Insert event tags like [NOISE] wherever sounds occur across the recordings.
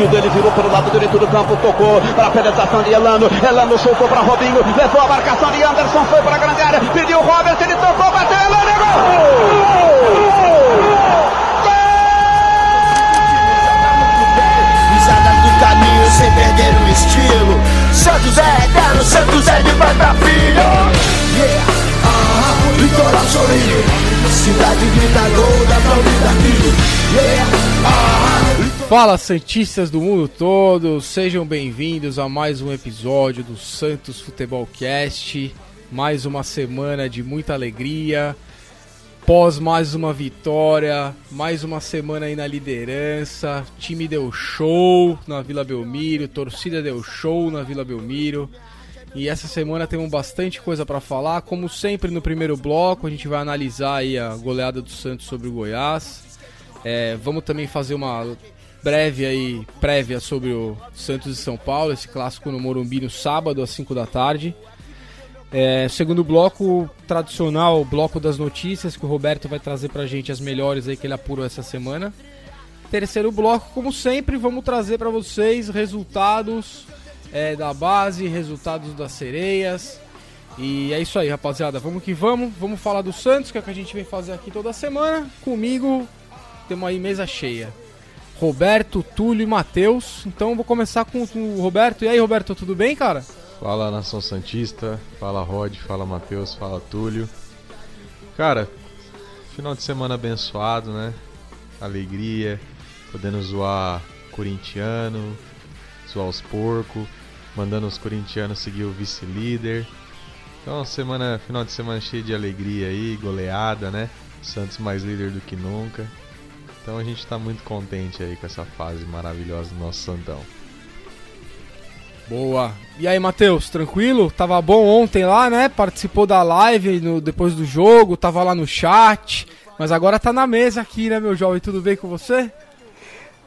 sentido, ele virou pelo lado direito do campo, tocou para a penetração de Elano. Elano soltou para Robinho, levou a marcação de Anderson, foi para a grande área, pediu o Robert, ele tocou, bateu, Elano, é gol! Do caminho sem perder o estilo. Santos é eterno, Santos é de pai pra filho. Yeah, ah, litoral sorrindo. Cidade grita gol, daqui. Yeah, ah, Fala Santistas do mundo todo, sejam bem-vindos a mais um episódio do Santos Futebol Cast. Mais uma semana de muita alegria. Pós mais uma vitória, mais uma semana aí na liderança. Time deu show na Vila Belmiro, torcida deu show na Vila Belmiro. E essa semana temos bastante coisa para falar. Como sempre no primeiro bloco, a gente vai analisar aí a goleada do Santos sobre o Goiás. É, vamos também fazer uma breve aí prévia sobre o Santos e São Paulo, esse clássico no Morumbi no sábado às 5 da tarde. É, segundo bloco, tradicional bloco das notícias que o Roberto vai trazer pra gente as melhores aí que ele apurou essa semana. Terceiro bloco, como sempre, vamos trazer para vocês resultados é, da base, resultados das sereias. E é isso aí, rapaziada. Vamos que vamos. Vamos falar do Santos, que é o que a gente vem fazer aqui toda semana. Comigo, temos aí mesa cheia. Roberto, Túlio e Matheus. Então vou começar com o Roberto. E aí, Roberto, tudo bem, cara? Fala Nação Santista, fala Rod, fala Matheus, fala Túlio. Cara, final de semana abençoado, né? Alegria, podendo zoar corintiano, zoar os porcos, mandando os corintianos seguir o vice-líder. Então, semana, final de semana cheio de alegria aí, goleada, né? Santos mais líder do que nunca. Então a gente tá muito contente aí com essa fase maravilhosa do nosso Santão. Boa. E aí, Matheus, tranquilo? Tava bom ontem lá, né? Participou da live no, depois do jogo, tava lá no chat. Mas agora tá na mesa aqui, né, meu jovem? Tudo bem com você?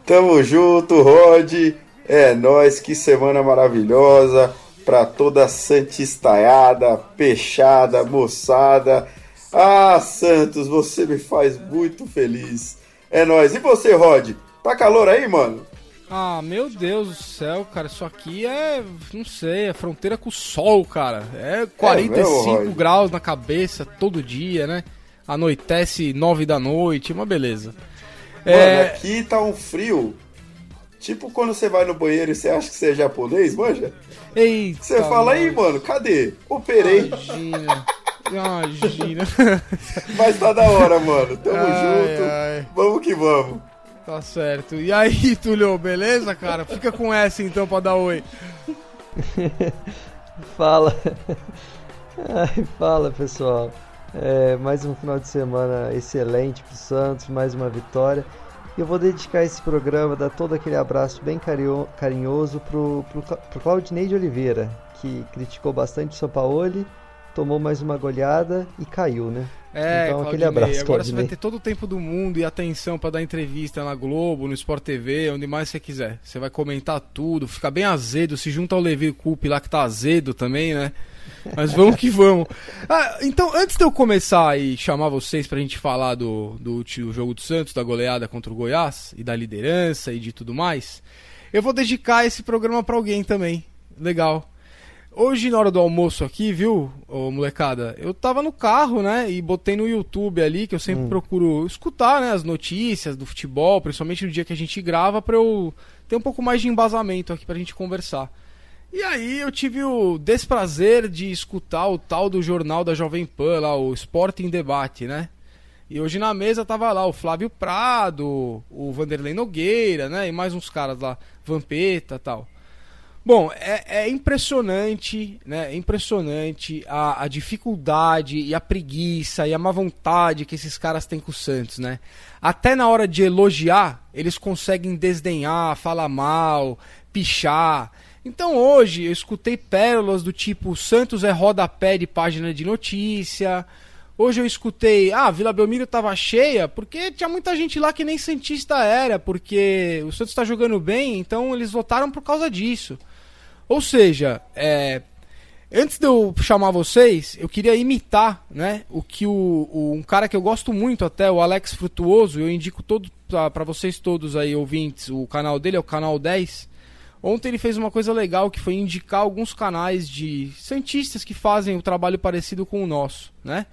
Tamo junto, Rod. É nós, que semana maravilhosa pra toda santistaiada, peixada, moçada. Ah, Santos, você me faz muito feliz. É nós. E você, Rod? Tá calor aí, mano? Ah, meu Deus do céu, cara, isso aqui é, não sei, é fronteira com o sol, cara. É 45 mesmo, Roy? graus na cabeça todo dia, né? Anoitece 9 da noite, uma beleza. Mano, É, aqui tá um frio. Tipo quando você vai no banheiro e você acha que você é japonês, manja? eita, Você fala aí, mano, cadê? Operei. Imagina. Imagina. [LAUGHS] Mas tá da hora, mano. Tamo Ai, junto. ai. Vamos que vamos. Tá certo. E aí, [LAUGHS] Tulio, beleza, cara? Fica com essa então pra dar oi. [LAUGHS] Fala. Ai, fala pessoal. É, mais um final de semana excelente pro Santos, mais uma vitória. E eu vou dedicar esse programa, dar todo aquele abraço bem carinho- carinhoso pro, pro, pro Claudinei de Oliveira, que criticou bastante o São Paulo, tomou mais uma goleada e caiu, né? É, Então, aquele Claudinei, abraço, Agora você vai Claudinei. ter todo o tempo do mundo e atenção pra dar entrevista na Globo, no Sport TV, onde mais você quiser. Você vai comentar tudo, fica bem azedo, se junta ao Levi Coupe lá que tá azedo também, né? Mas [LAUGHS] vamos que vamos. Ah, então, antes de eu começar e chamar vocês pra gente falar do, do último jogo do Santos, da goleada contra o Goiás, e da liderança e de tudo mais, eu vou dedicar esse programa pra alguém também. Legal. Hoje, na hora do almoço aqui, viu, ô, molecada? Eu tava no carro, né? E botei no YouTube ali, que eu sempre procuro escutar, né? As notícias do futebol, principalmente no dia que a gente grava, pra eu ter um pouco mais de embasamento aqui pra gente conversar. E aí eu tive o desprazer de escutar o tal do jornal da Jovem Pan, lá, o Esporte em Debate, né? E hoje na mesa tava lá o Flávio Prado, o Vanderlei Nogueira, né? E mais uns caras lá, Vampeta e tal. Bom, é, é impressionante, né? É impressionante a, a dificuldade e a preguiça e a má vontade que esses caras têm com o Santos, né? Até na hora de elogiar, eles conseguem desdenhar, falar mal, pichar. Então hoje eu escutei pérolas do tipo "O Santos é rodapé de página de notícia. Hoje eu escutei, ah, Vila Belmiro tava cheia, porque tinha muita gente lá que nem Santista era, porque o Santos tá jogando bem, então eles votaram por causa disso. Ou seja, é, Antes de eu chamar vocês, eu queria imitar, né, o que o, o um cara que eu gosto muito até, o Alex Frutuoso, eu indico para vocês todos aí ouvintes, o canal dele é o canal 10. Ontem ele fez uma coisa legal que foi indicar alguns canais de santistas que fazem o um trabalho parecido com o nosso, né?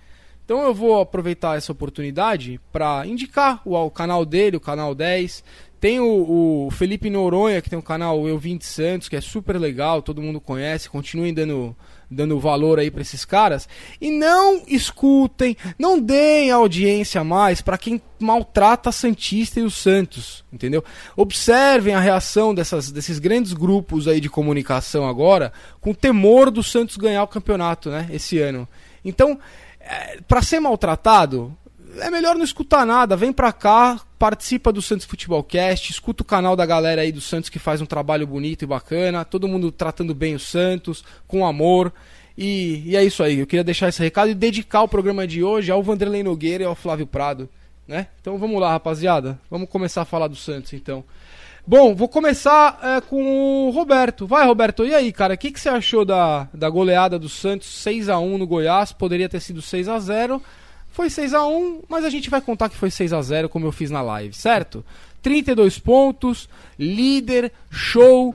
Então eu vou aproveitar essa oportunidade para indicar o, o, canal dele, o canal 10. Tem o, o, Felipe Noronha, que tem o canal Eu Vim de Santos, que é super legal, todo mundo conhece. Continuem dando, dando valor aí para esses caras. E não escutem, não deem audiência mais para quem maltrata a Santista e os Santos, entendeu? Observem a reação dessas, desses grandes grupos aí de comunicação agora, com temor do Santos ganhar o campeonato, né, esse ano. Então, é, para ser maltratado, é melhor não escutar nada. Vem pra cá, participa do Santos Futebol Cast, escuta o canal da galera aí do Santos que faz um trabalho bonito e bacana. Todo mundo tratando bem o Santos, com amor. E, e é isso aí. Eu queria deixar esse recado e dedicar o programa de hoje ao Vanderlei Nogueira e ao Flávio Prado. Né? Então vamos lá, rapaziada. Vamos começar a falar do Santos então. Bom, vou começar é, com o Roberto. Vai, Roberto, e aí, cara? O que, que você achou da, da goleada do Santos 6 a 1 no Goiás? Poderia ter sido 6 a 0 foi 6 a 1 mas a gente vai contar que foi 6 a 0 como eu fiz na live, certo? 32 pontos, líder, show,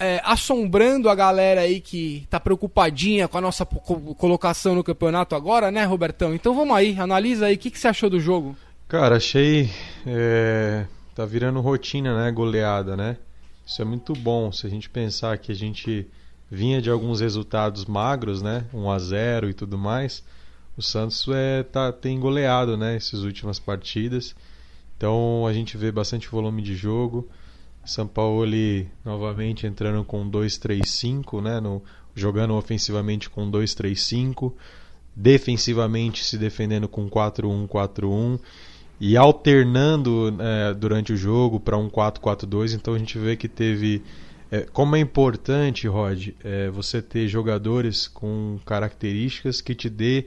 é, assombrando a galera aí que tá preocupadinha com a nossa colocação no campeonato agora, né, Robertão? Então vamos aí, analisa aí, o que, que você achou do jogo? Cara, achei. É, tá virando rotina, né? Goleada, né? Isso é muito bom. Se a gente pensar que a gente vinha de alguns resultados magros, né? 1 a 0 e tudo mais o Santos é, tá, tem goleado né, essas últimas partidas. Então a gente vê bastante volume de jogo. São Paulo novamente entrando com 2-3-5, né, jogando ofensivamente com 2-3-5, defensivamente se defendendo com 4-1-4-1 e alternando é, durante o jogo para um 4-4-2. Então a gente vê que teve. É, como é importante, Rod, é, você ter jogadores com características que te dê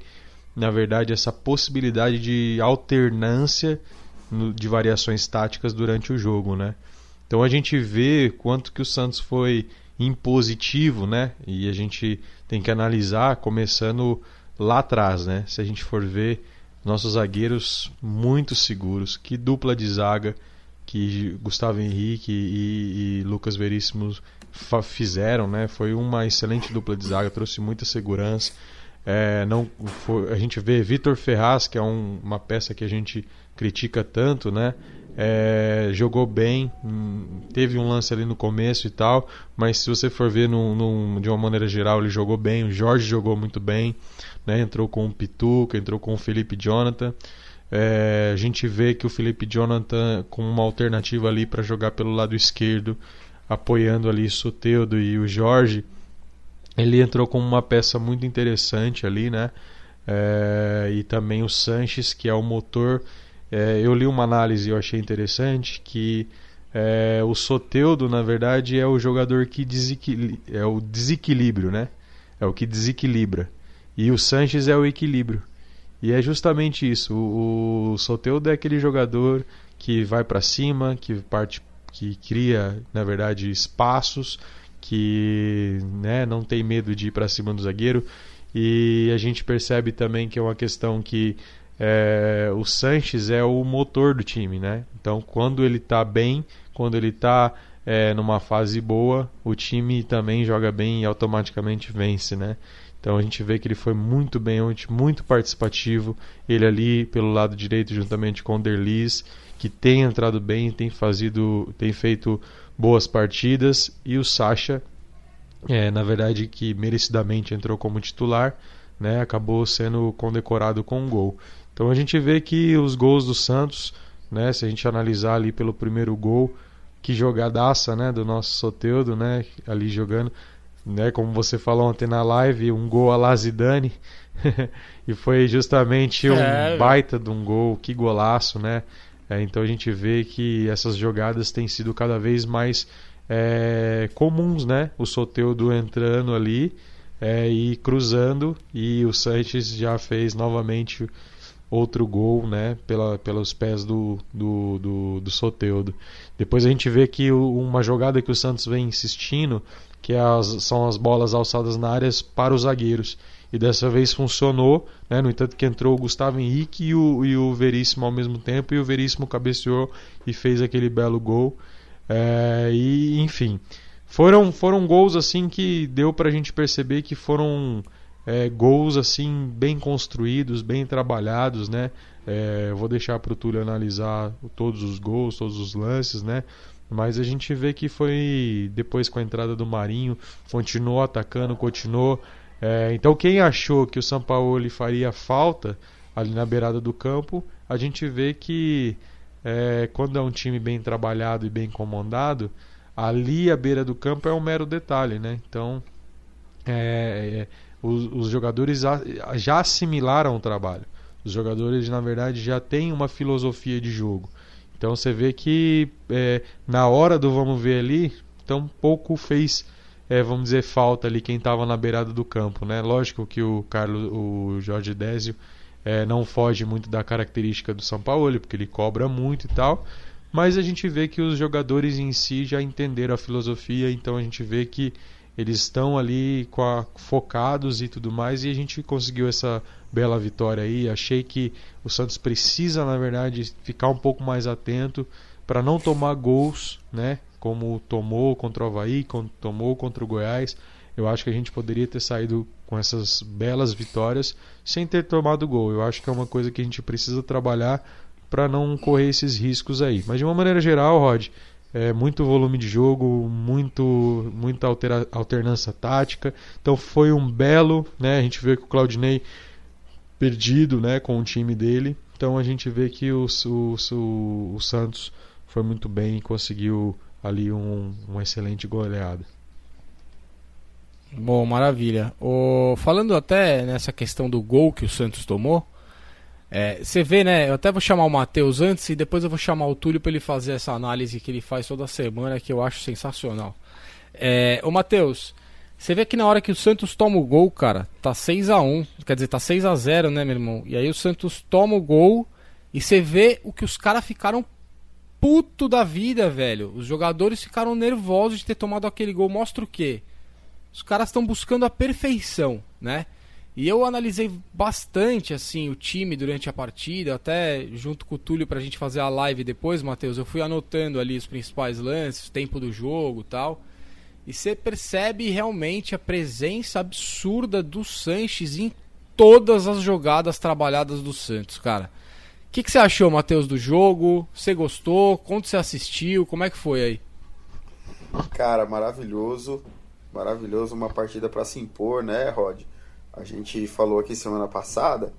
na verdade, essa possibilidade de alternância de variações táticas durante o jogo, né? Então a gente vê quanto que o Santos foi impositivo, né? E a gente tem que analisar começando lá atrás, né? Se a gente for ver nossos zagueiros muito seguros, que dupla de zaga que Gustavo Henrique e, e Lucas Veríssimo fizeram, né? Foi uma excelente dupla de zaga, trouxe muita segurança. É, não a gente vê Vitor Ferraz, que é um, uma peça que a gente critica tanto, né? É, jogou bem, hum, teve um lance ali no começo e tal, mas se você for ver num, num, de uma maneira geral, ele jogou bem. O Jorge jogou muito bem, né? entrou com o Pituca, entrou com o Felipe Jonathan. É, a gente vê que o Felipe Jonathan com uma alternativa ali para jogar pelo lado esquerdo, apoiando ali Soteudo e o Jorge ele entrou como uma peça muito interessante ali, né? É, e também o Sanches, que é o motor. É, eu li uma análise e eu achei interessante que é, o Soteudo, na verdade, é o jogador que desequil... é o desequilíbrio, né? É o que desequilibra. E o Sanches é o equilíbrio. E é justamente isso. O, o Soteudo é aquele jogador que vai para cima, que parte, que cria, na verdade, espaços que né, não tem medo de ir para cima do zagueiro. E a gente percebe também que é uma questão que é, o Sanches é o motor do time, né? Então, quando ele está bem, quando ele está é, numa fase boa, o time também joga bem e automaticamente vence, né? Então a gente vê que ele foi muito bem ontem, muito participativo. Ele ali pelo lado direito, juntamente com o Derlis, que tem entrado bem, tem, fazido, tem feito boas partidas e o Sacha, é, na verdade, que merecidamente entrou como titular, né, acabou sendo condecorado com um gol. Então a gente vê que os gols do Santos, né, se a gente analisar ali pelo primeiro gol, que jogadaça né, do nosso Soteudo, né, ali jogando, né, como você falou ontem na live, um gol a Lazidane, [LAUGHS] e foi justamente um é, baita de um gol, que golaço, né? É, então a gente vê que essas jogadas têm sido cada vez mais é, comuns, né? O Soteudo entrando ali é, e cruzando e o Sanches já fez novamente outro gol, né? Pela, pelos pés do, do, do, do Soteudo. Depois a gente vê que uma jogada que o Santos vem insistindo, que é as, são as bolas alçadas na área para os zagueiros. E dessa vez funcionou, né? no entanto que entrou o Gustavo Henrique e o, e o Veríssimo ao mesmo tempo, e o Veríssimo cabeceou e fez aquele belo gol. É, e enfim, foram, foram gols assim que deu para a gente perceber que foram é, gols assim bem construídos, bem trabalhados, né? É, vou deixar para o Túlio analisar todos os gols, todos os lances, né? Mas a gente vê que foi depois com a entrada do Marinho, continuou atacando, continuou. É, então quem achou que o São Paulo faria falta ali na beirada do campo, a gente vê que é, quando é um time bem trabalhado e bem comandado, ali à beira do campo é um mero detalhe, né? Então é, é os, os jogadores já assimilaram o trabalho. Os jogadores, na verdade, já têm uma filosofia de jogo. Então você vê que é, na hora do vamos ver ali, tão pouco fez, é, vamos dizer, falta ali quem estava na beirada do campo. Né? Lógico que o Carlos, o Jorge Désio é, não foge muito da característica do São Paulo, porque ele cobra muito e tal. Mas a gente vê que os jogadores em si já entenderam a filosofia, então a gente vê que eles estão ali a, focados e tudo mais, e a gente conseguiu essa bela vitória aí. Achei que o Santos precisa, na verdade, ficar um pouco mais atento para não tomar gols, né? Como tomou contra o Havaí, como tomou contra o Goiás. Eu acho que a gente poderia ter saído com essas belas vitórias sem ter tomado gol. Eu acho que é uma coisa que a gente precisa trabalhar para não correr esses riscos aí. Mas de uma maneira geral, Rod, é, muito volume de jogo, muito, muita altera, alternância tática. Então foi um belo, né? A gente vê que o Claudinei perdido, né, com o time dele. Então a gente vê que o, o, o, o Santos foi muito bem e conseguiu ali um, excelente goleada. Bom, maravilha. O, falando até nessa questão do gol que o Santos tomou, é, você vê, né? Eu até vou chamar o Matheus antes e depois eu vou chamar o Túlio para ele fazer essa análise que ele faz toda semana, que eu acho sensacional. É, ô Matheus, você vê que na hora que o Santos toma o gol, cara, tá 6 a 1 quer dizer, tá 6 a 0 né, meu irmão? E aí o Santos toma o gol e você vê o que os caras ficaram puto da vida, velho. Os jogadores ficaram nervosos de ter tomado aquele gol. Mostra o quê? Os caras estão buscando a perfeição, né? E eu analisei bastante assim o time durante a partida, até junto com o Túlio pra gente fazer a live depois, Matheus. Eu fui anotando ali os principais lances, tempo do jogo tal. E você percebe realmente a presença absurda do Sanches em todas as jogadas trabalhadas do Santos, cara. O que, que você achou, Matheus, do jogo? Você gostou? Quando você assistiu? Como é que foi aí? Cara, maravilhoso. Maravilhoso, uma partida para se impor, né, Rod? A gente falou aqui semana passada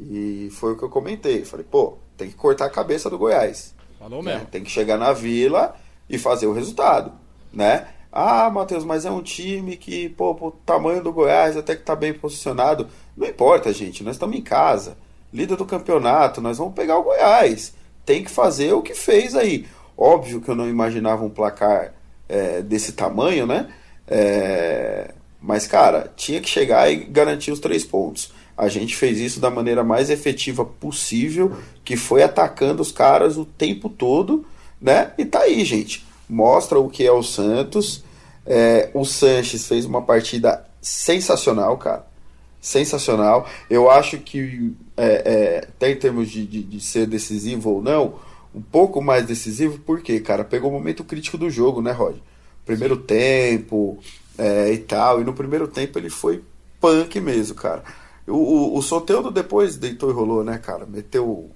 e foi o que eu comentei. Falei, pô, tem que cortar a cabeça do Goiás. Falou né? mesmo. Tem que chegar na vila e fazer o resultado, né? Ah, Matheus, mas é um time que, pô, o tamanho do Goiás até que tá bem posicionado. Não importa, gente, nós estamos em casa. Líder do campeonato, nós vamos pegar o Goiás. Tem que fazer o que fez aí. Óbvio que eu não imaginava um placar é, desse tamanho, né? É, mas, cara, tinha que chegar e garantir os três pontos. A gente fez isso da maneira mais efetiva possível, que foi atacando os caras o tempo todo, né? E tá aí, gente. Mostra o que é o Santos. É, o Sanches fez uma partida sensacional, cara. Sensacional. Eu acho que, é, é, até em termos de, de, de ser decisivo ou não, um pouco mais decisivo, porque, cara, pegou o momento crítico do jogo, né, Rod? Primeiro tempo, é, e tal. E no primeiro tempo ele foi punk mesmo, cara. O, o, o Soteudo depois deitou e rolou, né, cara? Meteu,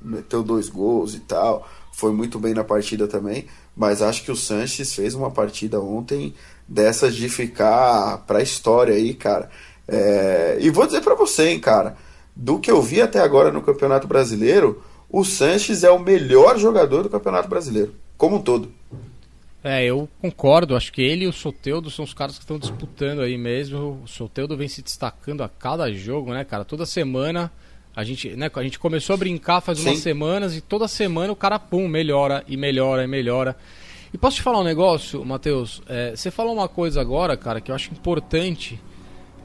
meteu dois gols e tal. Foi muito bem na partida também. Mas acho que o Sanches fez uma partida ontem dessas de ficar pra história aí, cara. É, e vou dizer para você, hein, cara. Do que eu vi até agora no Campeonato Brasileiro, o Sanches é o melhor jogador do Campeonato Brasileiro, como um todo. É, eu concordo. Acho que ele e o Soteudo são os caras que estão disputando aí mesmo. O Soteudo vem se destacando a cada jogo, né, cara? Toda semana a gente, né, a gente começou a brincar faz Sim. umas semanas e toda semana o cara, pum, melhora e melhora e melhora. E posso te falar um negócio, Matheus? É, você falou uma coisa agora, cara, que eu acho importante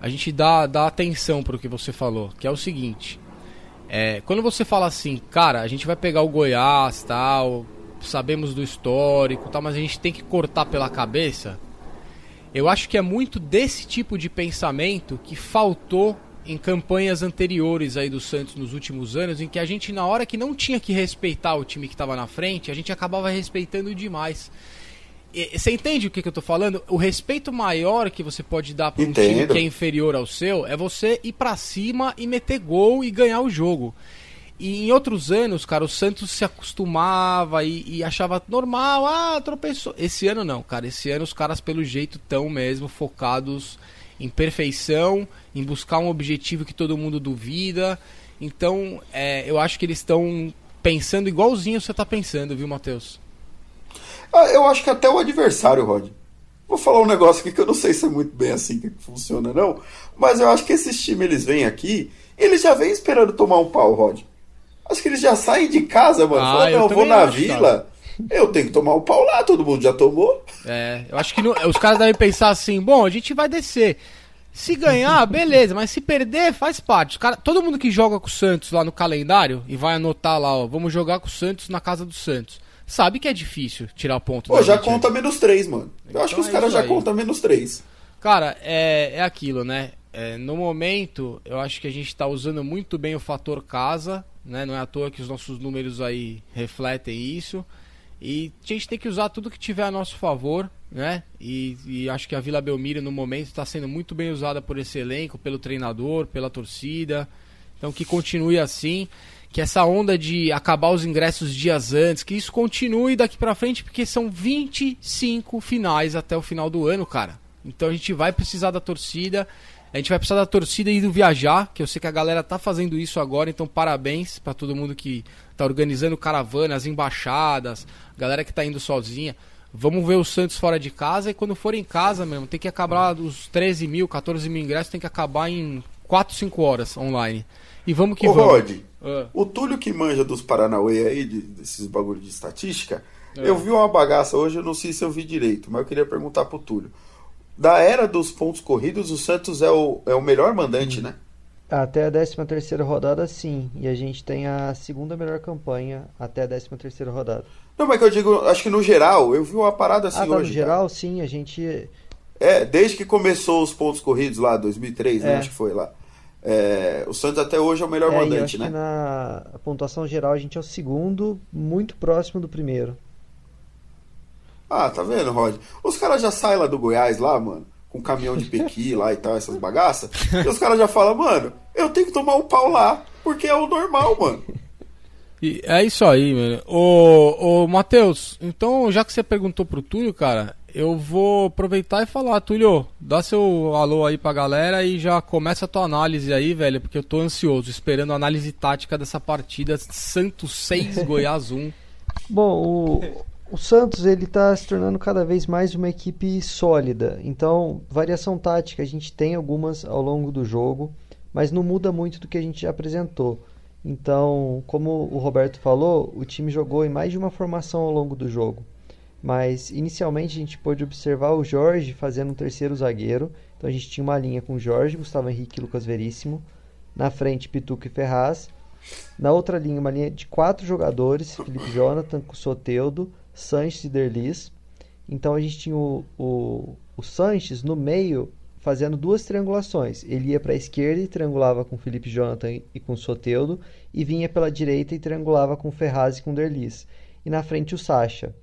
a gente dar, dar atenção pro que você falou, que é o seguinte. É, quando você fala assim, cara, a gente vai pegar o Goiás, tal, sabemos do histórico, tal, mas a gente tem que cortar pela cabeça. Eu acho que é muito desse tipo de pensamento que faltou em campanhas anteriores aí do Santos nos últimos anos, em que a gente, na hora que não tinha que respeitar o time que estava na frente, a gente acabava respeitando demais. Você entende o que, que eu tô falando? O respeito maior que você pode dar para um Entendo. time que é inferior ao seu é você ir para cima e meter gol e ganhar o jogo. E em outros anos, cara, o Santos se acostumava e, e achava normal, ah, tropeçou. Esse ano não, cara. Esse ano os caras, pelo jeito, tão mesmo focados em perfeição, em buscar um objetivo que todo mundo duvida. Então, é, eu acho que eles estão pensando igualzinho você tá pensando, viu, Matheus? Ah, eu acho que até o adversário, Rod. Vou falar um negócio aqui que eu não sei se é muito bem assim que funciona, não. Mas eu acho que esses times, eles vêm aqui, eles já vêm esperando tomar um pau, Rod. Acho que eles já saem de casa, mano. Ah, Fala, eu não, eu vou na acho, vila, eu tenho que tomar um pau lá, todo mundo já tomou. É, eu acho que no- os caras devem pensar assim, bom, a gente vai descer. Se ganhar, [LAUGHS] beleza, mas se perder, faz parte. Cara, todo mundo que joga com o Santos lá no calendário e vai anotar lá, ó, vamos jogar com o Santos na casa do Santos, sabe que é difícil tirar ponto. Pô, já conta menos três, mano. Eu acho que Então os é caras já contam menos três. Cara, é, é aquilo, né? É, no momento, eu acho que a gente tá usando muito bem o fator casa, né? Não é à toa que os nossos números aí refletem isso. E a gente tem que usar tudo que tiver a nosso favor, né? E, e acho que a Vila Belmiro, no momento, está sendo muito bem usada por esse elenco, pelo treinador, pela torcida. Então que continue assim. Que essa onda de acabar os ingressos dias antes, que isso continue daqui pra frente, porque são 25 finais até o final do ano, cara. Então a gente vai precisar da torcida. A gente vai precisar da torcida indo viajar, que eu sei que a galera tá fazendo isso agora, então parabéns pra todo mundo que tá organizando caravana, as embaixadas, galera que tá indo sozinha. Vamos ver o Santos fora de casa e quando for em casa, mesmo, tem que acabar os 13 mil, 14 mil ingressos, tem que acabar em 4, 5 horas online. E vamos que Ô, vamos. Rod, Ah. o Túlio que manja dos Paranauê aí, de- desses bagulho de estatística, É. eu vi uma bagaça hoje, eu não sei se eu vi direito, mas eu queria perguntar pro Túlio. Da era dos pontos corridos, o Santos é o, é o melhor mandante, né? Até a 13 terceira rodada, sim. E a gente tem a segunda melhor campanha até a 13 terceira rodada. Não, mas que eu digo, acho que no geral, eu vi uma parada assim ah, tá, no hoje. cara. geral, sim. A gente... É, desde que começou os pontos corridos lá, 2003, né? É. Acho que foi lá. É, o Santos até hoje é o melhor É, eu mandante, acho né? que na pontuação geral a gente é o segundo, muito próximo do primeiro. Ah, tá vendo, Rod? Os caras já saem lá do Goiás, lá, mano, com caminhão de pequi [LAUGHS] lá e tal, essas bagaças. E os caras já falam, mano, eu tenho que tomar um pau lá, porque é o normal, mano. [LAUGHS] E é isso aí, mano. Ô, ô Matheus, então já que você perguntou pro Túlio, cara, eu vou aproveitar e falar, Túlio, dá seu alô aí pra galera e já começa a tua análise aí, velho, porque eu tô ansioso, esperando a análise tática dessa partida Santos 6, [LAUGHS] Goiás 1. Bom, o, o Santos ele está se tornando cada vez mais uma equipe sólida. Então, variação tática a gente tem algumas ao longo do jogo, mas não muda muito do que a gente já apresentou. Então, como o Roberto falou, o time jogou em mais de uma formação ao longo do jogo. Mas inicialmente a gente pôde observar o Jorge fazendo um terceiro zagueiro. Então a gente tinha uma linha com Jorge, Gustavo Henrique e Lucas Veríssimo. Na frente, Pituca e Ferraz. Na outra linha, uma linha de quatro jogadores: Felipe Jonathan, Soteudo, Sanches e Derlis. Então a gente tinha o, o, o Sanches no meio fazendo duas triangulações. Ele ia para a esquerda e triangulava com Felipe Jonathan e com Soteudo, e vinha pela direita e triangulava com Ferraz e com Derlis. E na frente o Sacha.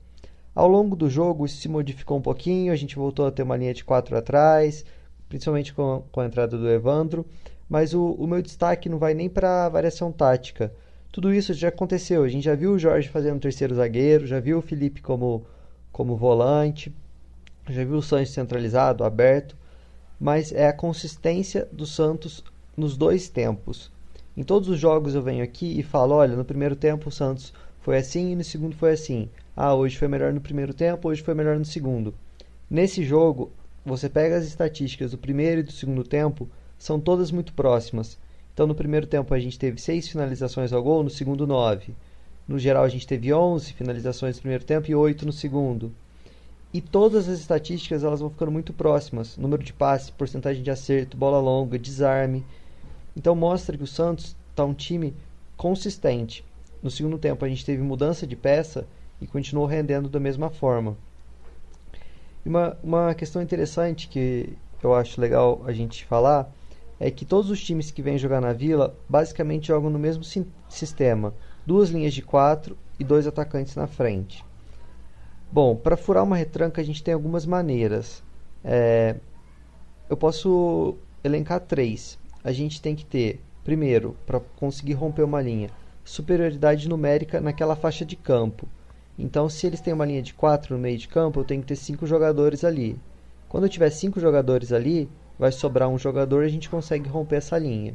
Ao longo do jogo isso se modificou um pouquinho, a gente voltou a ter uma linha de quatro atrás, principalmente com, com a entrada do Evandro, mas o, o meu destaque não vai nem para a variação tática. Tudo isso já aconteceu, a gente já viu o Jorge fazendo terceiro zagueiro, já viu o Felipe como, como volante, já viu o Santos centralizado, aberto, mas é a consistência do Santos nos dois tempos. Em todos os jogos eu venho aqui e falo, olha, no primeiro tempo o Santos foi assim e no segundo foi assim. Ah, hoje foi melhor no primeiro tempo, hoje foi melhor no segundo. Nesse jogo, você pega as estatísticas do primeiro e do segundo tempo, são todas muito próximas. Então, no primeiro tempo a gente teve 6 finalizações ao gol, no segundo 9. No geral, a gente teve 11 finalizações no primeiro tempo e 8 no segundo. E todas as estatísticas elas vão ficando muito próximas. Número de passes, porcentagem de acerto, bola longa, desarme. Então mostra que o Santos está um time consistente. No segundo tempo a gente teve mudança de peça e continuou rendendo da mesma forma. Uma, uma questão interessante que eu acho legal a gente falar é que todos os times que vêm jogar na Vila basicamente jogam no mesmo sistema: duas linhas de quatro e dois atacantes na frente. Bom, para furar uma retranca a gente tem algumas maneiras. É, eu posso elencar três. A gente tem que ter, primeiro, para conseguir romper uma linha, superioridade numérica naquela faixa de campo. Então, se eles têm uma linha de 4 no meio de campo, eu tenho que ter 5 jogadores ali. Quando eu tiver 5 jogadores ali, vai sobrar um jogador e a gente consegue romper essa linha.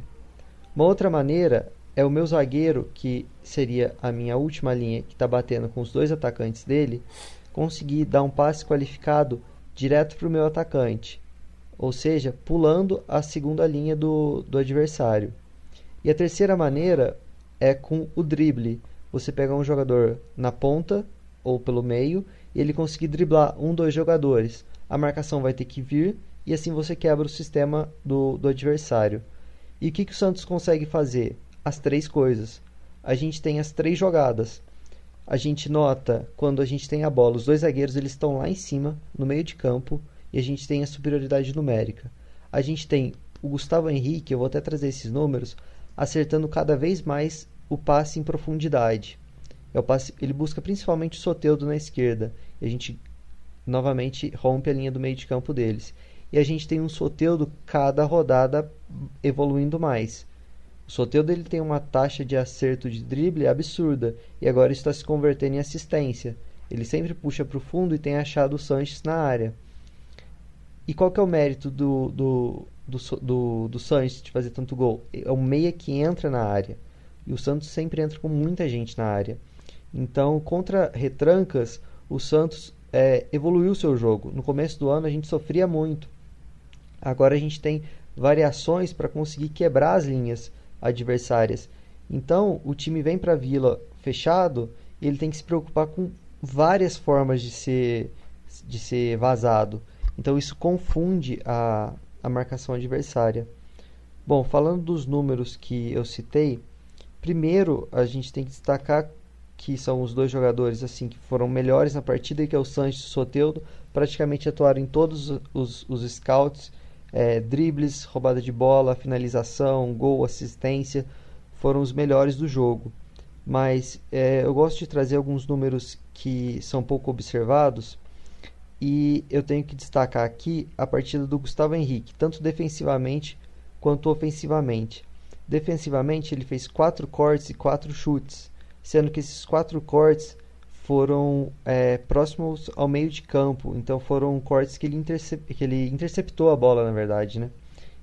Uma outra maneira é o meu zagueiro, que seria a minha última linha, que está batendo com os dois atacantes dele, conseguir dar um passe qualificado direto para o meu atacante, ou seja, pulando a segunda linha do, do adversário. E a terceira maneira é com o drible. Você pegar um jogador na ponta ou pelo meio e ele conseguir driblar um, dois jogadores. A marcação vai ter que vir e assim você quebra o sistema do, do adversário. E o que, que o Santos consegue fazer? As três coisas. A gente tem as três jogadas a gente nota quando a gente tem a bola, os dois zagueiros eles estão lá em cima, no meio de campo, e a gente tem a superioridade numérica. A gente tem o Gustavo Henrique, eu vou até trazer esses números, acertando cada vez mais o passe em profundidade. É o passe, ele busca principalmente o Soteudo na esquerda, e a gente novamente rompe a linha do meio de campo deles. E a gente tem um Soteudo cada rodada evoluindo mais. O Soteldo ele tem uma taxa de acerto de drible absurda e agora está se convertendo em assistência. Ele sempre puxa para o fundo e tem achado o Sanches na área. E qual que é o mérito do, do, do, do, do Sanches de fazer tanto gol? É o meia que entra na área. E o Santos sempre entra com muita gente na área. Então, contra retrancas, o Santos é, evoluiu seu jogo. No começo do ano a gente sofria muito. Agora a gente tem variações para conseguir quebrar as linhas adversárias. Então, o time vem para a Vila fechado e ele tem que se preocupar com várias formas de ser, de ser vazado. Então, isso confunde a, a marcação adversária. Bom, falando dos números que eu citei, primeiro a gente tem que destacar que são os dois jogadores assim que foram melhores na partida, que é o Sanches e o Soteudo, praticamente atuaram em todos os, os scouts é, dribles, roubada de bola, finalização, gol, assistência foram os melhores do jogo. Mas é, eu gosto de trazer alguns números que são pouco observados e eu tenho que destacar aqui a partida do Gustavo Henrique, tanto defensivamente quanto ofensivamente. Defensivamente, ele fez quatro cortes e quatro chutes, sendo que esses quatro cortes foram é, próximos ao meio de campo, então foram cortes que ele, que ele interceptou a bola, na verdade, né?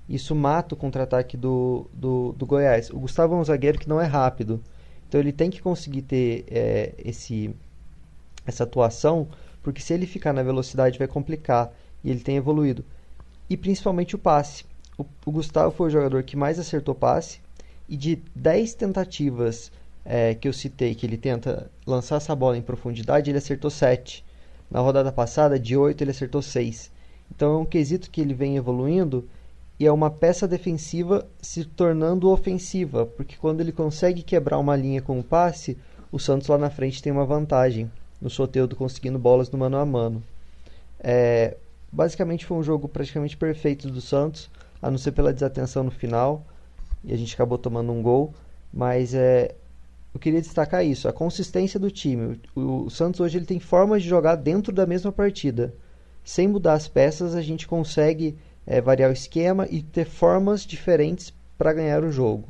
Isso mata o contra-ataque do, do, do, Goiás. O Gustavo é um zagueiro que não é rápido, então ele tem que conseguir ter é, esse, essa atuação, porque se ele ficar na velocidade vai complicar, e ele tem evoluído. E principalmente o passe. O, o Gustavo foi o jogador que mais acertou passe, e de 10 tentativas é, que eu citei, que ele tenta lançar essa bola em profundidade, ele acertou 7. Na rodada passada, de 8, ele acertou 6. Então é um quesito que ele vem evoluindo e é uma peça defensiva se tornando ofensiva, porque quando ele consegue quebrar uma linha com o passe, o Santos lá na frente tem uma vantagem no Soteudo conseguindo bolas no mano a mano. É, basicamente foi um jogo praticamente perfeito do Santos, a não ser pela desatenção no final, e a gente acabou tomando um gol, mas é, eu queria destacar isso, a consistência do time. O, o, Santos hoje ele tem formas de jogar dentro da mesma partida. Sem mudar as peças, a gente consegue é, variar o esquema e ter formas diferentes para ganhar o jogo.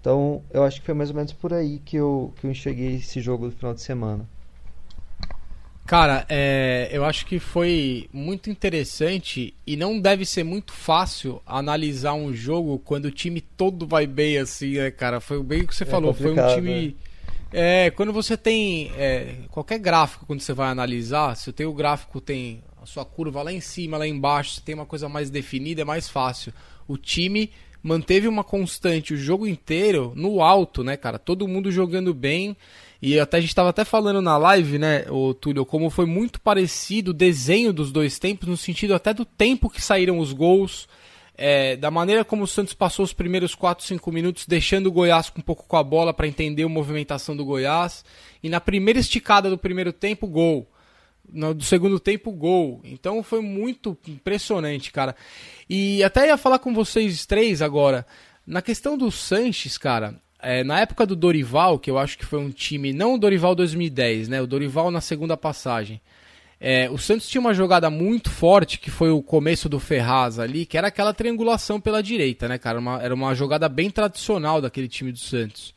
Então, eu acho que foi mais ou menos por aí que eu, que eu enxerguei esse jogo do final de semana. Cara, é, eu acho que foi muito interessante e não deve ser muito fácil analisar um jogo quando o time todo vai bem assim, né, cara? Foi bem o que você é falou, foi um time. Né? É, quando você tem é, qualquer gráfico, quando você vai analisar, se o teu gráfico tem a sua curva lá em cima, lá embaixo, se tem uma coisa mais definida, é mais fácil. O time manteve uma constante o jogo inteiro no alto, né, cara? Todo mundo jogando bem. E até a gente estava até falando na live, né, o Túlio, como foi muito parecido o desenho dos dois tempos, no sentido até do tempo que saíram os gols, é, da maneira como o Santos passou os primeiros 4, 5 minutos, deixando o Goiás um pouco com a bola para entender a movimentação do Goiás. E na primeira esticada do primeiro tempo, gol. no do segundo tempo gol. Então foi muito impressionante, cara. E até ia falar com vocês três agora. Na questão do Sanches, cara, é, na época do Dorival, que eu acho que foi um time, não o Dorival 2010, né? O Dorival na segunda passagem. É, o Santos tinha uma jogada muito forte, que foi o começo do Ferraz ali, que era aquela triangulação pela direita, né, cara? Uma, era uma jogada bem tradicional daquele time do Santos.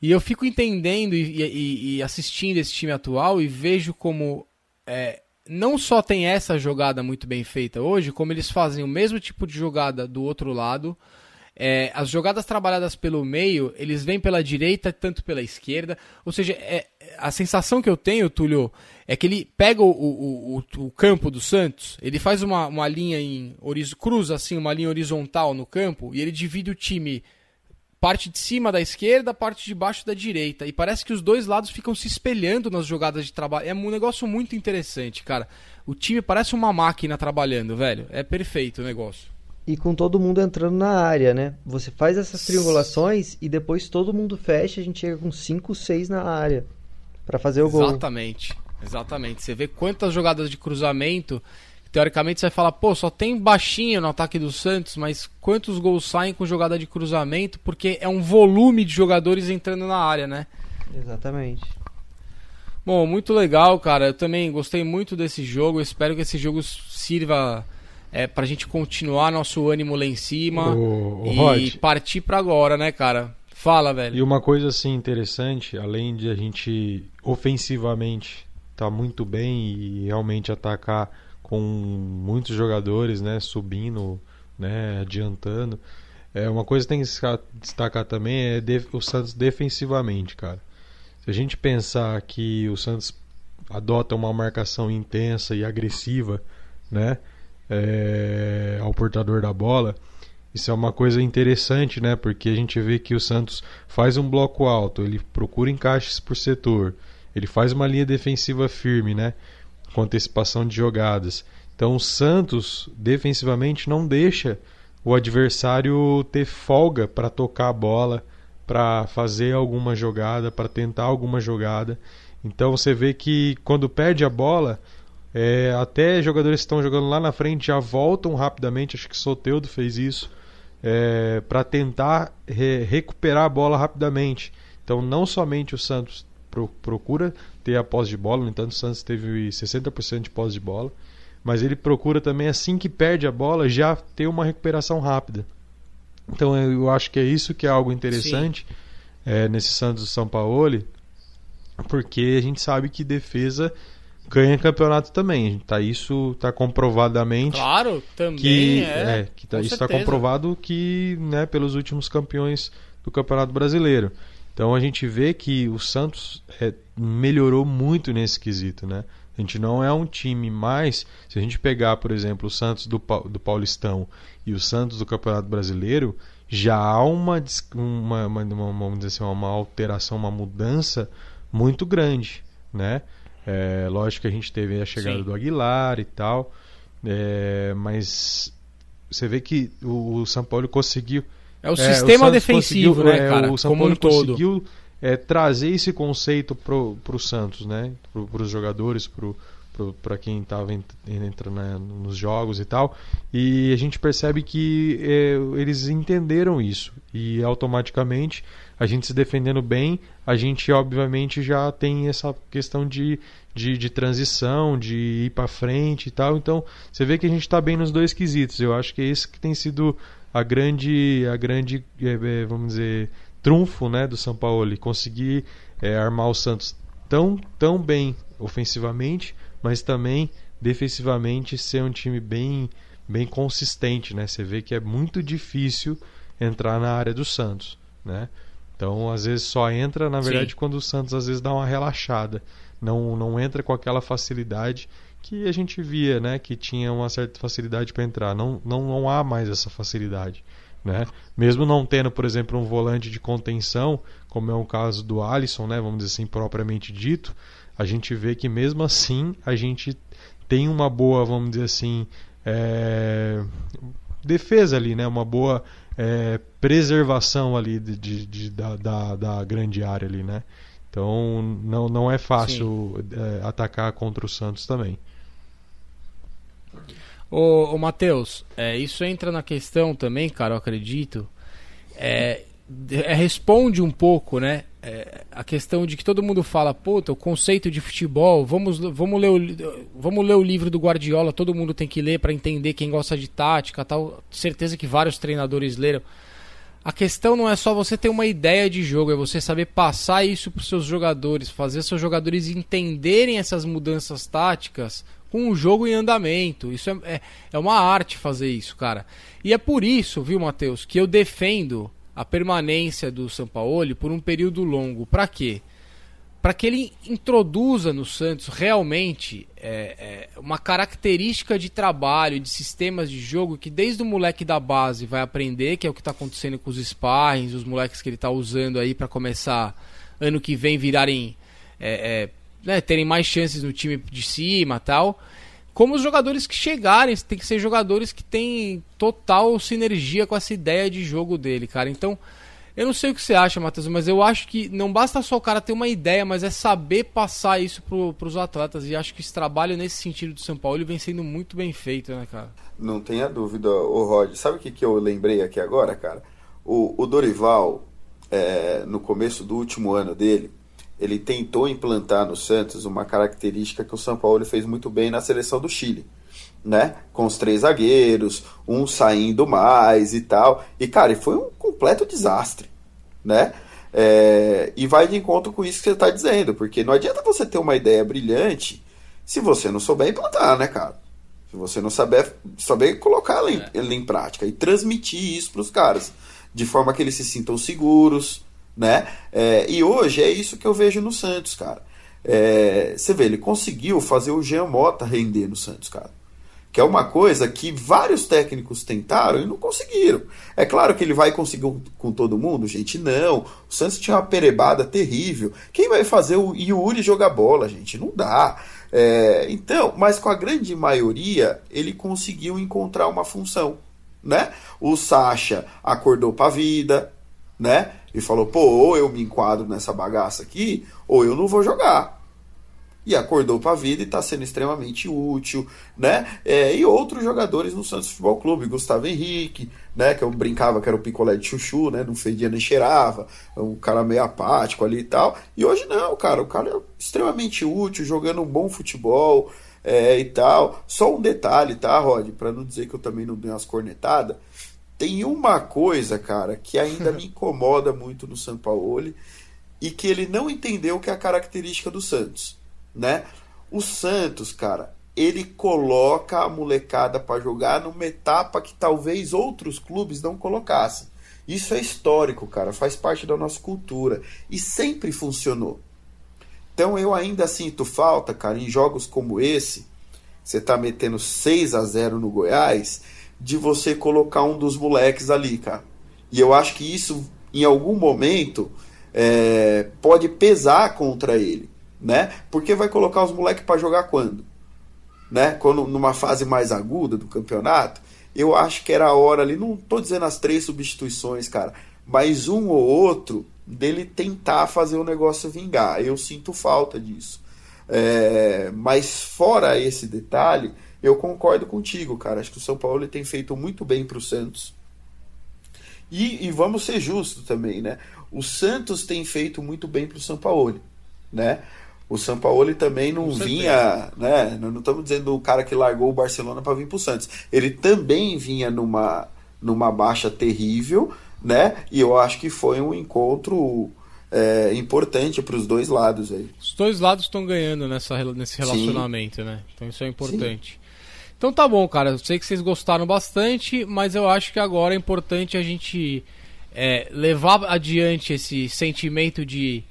E eu fico entendendo e, e, e assistindo esse time atual e vejo como é, não só tem essa jogada muito bem feita hoje, como eles fazem o mesmo tipo de jogada do outro lado. É, as jogadas trabalhadas pelo meio, eles vêm pela direita, tanto pela esquerda. Ou seja, é, a sensação que eu tenho, Túlio, é que ele pega o, o, o, o campo do Santos, ele faz uma, uma linha em. cruza assim, uma linha horizontal no campo, e ele divide o time parte de cima da esquerda, parte de baixo da direita. E parece que os dois lados ficam se espelhando nas jogadas de trabalho. É um negócio muito interessante, cara. O time parece uma máquina trabalhando, velho. É perfeito o negócio. E com todo mundo entrando na área, né? Você faz essas triangulações e depois todo mundo fecha, a gente chega com 5, 6 na área para fazer o gol. Exatamente. Exatamente. Você vê quantas jogadas de cruzamento teoricamente você vai falar, pô, só tem baixinho no ataque do Santos, mas quantos gols saem com jogada de cruzamento? Porque é um volume de jogadores entrando na área, né? Exatamente. Bom, muito legal, cara. Eu também gostei muito desse jogo. espero que esse jogo sirva é, pra gente continuar nosso ânimo lá em cima o, o e Rod. partir pra agora, né, cara? Fala, velho. E uma coisa assim interessante, além de a gente ofensivamente tá muito bem e realmente atacar com muitos jogadores, né, subindo, né, adiantando. É uma coisa que tem que destacar também é o Santos defensivamente, cara. Se a gente pensar que o Santos adota uma marcação intensa e agressiva, né, é, ao portador da bola, isso é uma coisa interessante, né, porque a gente vê que o Santos faz um bloco alto, ele procura encaixes por setor, ele faz uma linha defensiva firme, né, com antecipação de jogadas. Então o Santos defensivamente não deixa o adversário ter folga para tocar a bola, para fazer alguma jogada, para tentar alguma jogada. Então você vê que quando perde a bola, é, até jogadores que estão jogando lá na frente já voltam rapidamente. Acho que Soteudo fez isso é, para tentar re recuperar a bola rapidamente. Então não somente o Santos pro procura ter a posse de bola, no entanto o Santos teve 60% de posse de bola, mas ele procura também assim que perde a bola já ter uma recuperação rápida. Então eu acho que é isso que é algo interessante é, nesse Santos do São Paulo, porque a gente sabe que defesa ganha campeonato também. Tá, isso está comprovadamente. Claro, também que, é. é que tá, isso está comprovado que, né, pelos últimos campeões do Campeonato Brasileiro. Então a gente vê que o Santos é, melhorou muito nesse quesito, né? A gente não é um time mais. Se a gente pegar, por exemplo, o Santos do, do Paulistão e o Santos do Campeonato Brasileiro, já há uma, uma, uma, uma vamos dizer assim, uma alteração, uma mudança muito grande, né? É, lógico que a gente teve a chegada Sim. do Aguilar e tal, é, mas você vê que o, o São Paulo conseguiu é o é, sistema o defensivo, né, é, cara? O São Paulo um conseguiu é, trazer esse conceito pro, pro Santos, né? Pro, pros jogadores, pro, para quem estava entrando né, nos jogos e tal. E a gente percebe que é, eles entenderam isso. E automaticamente, a gente se defendendo bem, a gente obviamente já tem essa questão de, de, de transição, de ir para frente e tal. Então, você vê que a gente está bem nos dois quesitos. Eu acho que é isso que tem sido a grande, a grande é, é, vamos dizer, trunfo né, do São Paulo, conseguir é, armar o Santos tão, tão bem ofensivamente, mas também defensivamente ser um time bem, bem consistente. Né? Você vê que é muito difícil entrar na área do Santos. Né? Então, às vezes só entra, na verdade, Sim. quando o Santos às vezes dá uma relaxada. Não, não entra com aquela facilidade que a gente via, né, que tinha uma certa facilidade para entrar. Não, não, não há mais essa facilidade. Né? Mesmo não tendo, por exemplo, um volante de contenção, como é o caso do Alisson, né, vamos dizer assim, propriamente dito, a gente vê que mesmo assim a gente tem uma boa, vamos dizer assim, é... defesa ali, né, uma boa é, preservação ali de, de, de da, da, da, grande área ali, né? Então não, não é fácil é, atacar contra o Santos também. Ô, ô Matheus, é, isso entra na questão também, cara, eu acredito. É, é, responde um pouco, né? É, a questão de que todo mundo fala, puta, o conceito de futebol, vamos, vamos, ler o, vamos ler o livro do Guardiola, todo mundo tem que ler para entender quem gosta de tática tal. Certeza que vários treinadores leram. A questão não é só você ter uma ideia de jogo, é você saber passar isso para seus jogadores, fazer seus jogadores entenderem essas mudanças táticas com o jogo em andamento. Isso é, é, é uma arte fazer isso, cara. E é por isso, viu, Matheus, que eu defendo a permanência do Sampaoli por um período longo. Para quê? Para que ele introduza no Santos realmente é, é, uma característica de trabalho, de sistemas de jogo que desde o moleque da base vai aprender, que é o que está acontecendo com os sparrings, os moleques que ele está usando aí para começar ano que vem virarem é, é, né, terem mais chances no time de cima tal como os jogadores que chegarem, tem que ser jogadores que têm total sinergia com essa ideia de jogo dele, cara. Então, eu não sei o que você acha, Matheus, mas eu acho que não basta só o cara ter uma ideia, mas é saber passar isso pro, pros atletas. E acho que esse trabalho nesse sentido do São Paulo vem sendo muito bem feito, né, cara? Não tenha dúvida, o Rod. Sabe o que, que eu lembrei aqui agora, cara? O, o Dorival, é, no começo do último ano dele, ele tentou implantar no Santos uma característica que o São Paulo fez muito bem na seleção do Chile, né? Com os três zagueiros, um saindo mais e tal. E, cara, foi um completo desastre, né? É, e vai de encontro com isso que você está dizendo, porque não adianta você ter uma ideia brilhante se você não souber implantar, né, cara? Se você não saber, saber colocar ela em, é. ela em prática e transmitir isso para os caras, de forma que eles se sintam seguros, né? É, e hoje é isso que eu vejo no Santos, cara. É, você vê, ele conseguiu fazer o Jean Mota render no Santos, cara. Que é uma coisa que vários técnicos tentaram e não conseguiram. É claro que ele vai conseguir com todo mundo, gente. Não. O Santos tinha uma perebada terrível. Quem vai fazer o Yuri jogar bola, gente? Não dá. É, então, mas com a grande maioria, ele conseguiu encontrar uma função. Né? O Sacha acordou para a vida, né? E falou, pô, ou eu me enquadro nessa bagaça aqui, ou eu não vou jogar. E acordou para a vida e está sendo extremamente útil, né? É, e outros jogadores no Santos Futebol Clube, Gustavo Henrique, né? Que eu brincava que era o picolé de chuchu, né? Não fedia nem cheirava, um cara meio apático ali e tal. E hoje não, cara, o cara é extremamente útil, jogando um bom futebol é, e tal. Só um detalhe, tá, Rod? Para não dizer que eu também não dei umas cornetadas. Tem uma coisa, cara, que ainda me [LAUGHS] incomoda muito no São Paulo e que ele não entendeu que é a característica do Santos, né? O Santos, cara, ele coloca a molecada para jogar numa etapa que talvez outros clubes não colocassem. Isso é histórico, cara, faz parte da nossa cultura e sempre funcionou. Então eu ainda sinto falta, cara, em jogos como esse, você tá metendo 6 a 0 no Goiás, de você colocar um dos moleques ali, cara. E eu acho que isso, em algum momento, é, pode pesar contra ele, né? Porque vai colocar os moleques para jogar quando? Né? Quando numa fase mais aguda do campeonato, eu acho que era a hora ali, não tô dizendo as três substituições, cara, mas um ou outro dele tentar fazer o negócio vingar. Eu sinto falta disso. É, mas fora esse detalhe, eu concordo contigo, cara. Acho que o São Paulo tem feito muito bem para o Santos. E, e, vamos ser justos também, né? O Santos tem feito muito bem para o São Paulo, né? O São Paulo também não vinha, né? Não estamos dizendo o cara que largou o Barcelona para vir para o Santos. Ele também vinha numa, numa baixa terrível, né? E eu acho que foi um encontro é, importante para os dois lados aí. Os dois lados estão ganhando nessa, nesse relacionamento, Sim. né? Então isso é importante. Sim. Então tá bom, cara. Eu sei que vocês gostaram bastante, mas eu acho que agora é importante a gente é, levar adiante esse sentimento de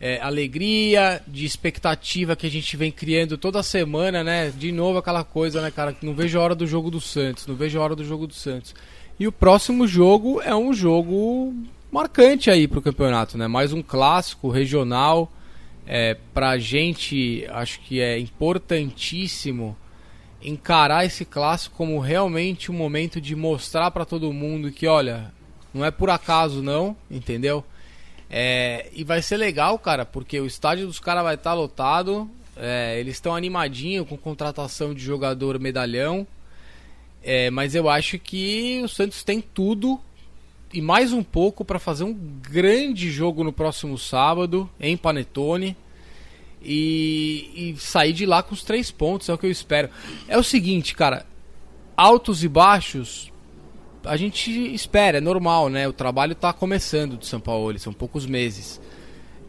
é, alegria, de expectativa que a gente vem criando toda semana, né? De novo aquela coisa, né, cara? Não vejo a hora do jogo do Santos, não vejo a hora do jogo do Santos. E o próximo jogo é um jogo marcante aí pro campeonato, né? Mais um clássico regional. É, pra gente, acho que é importantíssimo encarar esse clássico como realmente um momento de mostrar para todo mundo que, olha, não é por acaso não, entendeu? É, e vai ser legal, cara, porque o estádio dos caras vai estar tá lotado. É, eles estão animadinhos com contratação de jogador medalhão. É, mas eu acho que o Santos tem tudo e mais um pouco para fazer um grande jogo no próximo sábado em Panetone e, e, sair de lá com os três pontos, é o que eu espero. É o seguinte, cara, altos e baixos a gente espera, é normal, né? O trabalho está começando de São Paulo, são poucos meses.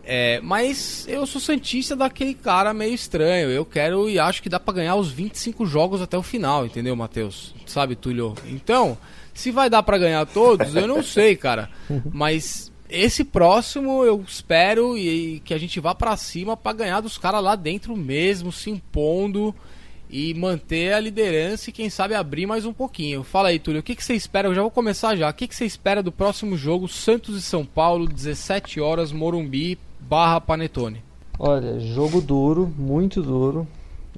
É, mas eu sou santista daquele cara meio estranho. Eu quero e acho que dá para ganhar os 25 jogos até o final, entendeu, Matheus? Sabe, Túlio? Então, se vai dar para ganhar todos, eu não sei, cara. [LAUGHS] Mas esse próximo eu espero e, e que a gente vá para cima para ganhar dos caras lá dentro mesmo, se impondo e manter a liderança e quem sabe abrir mais um pouquinho. Fala aí, Túlio, o que, que você espera? Eu já vou começar já. O que, que você espera do próximo jogo Santos e São Paulo, 17 horas, Morumbi barra Panetone? Olha, jogo duro, muito duro.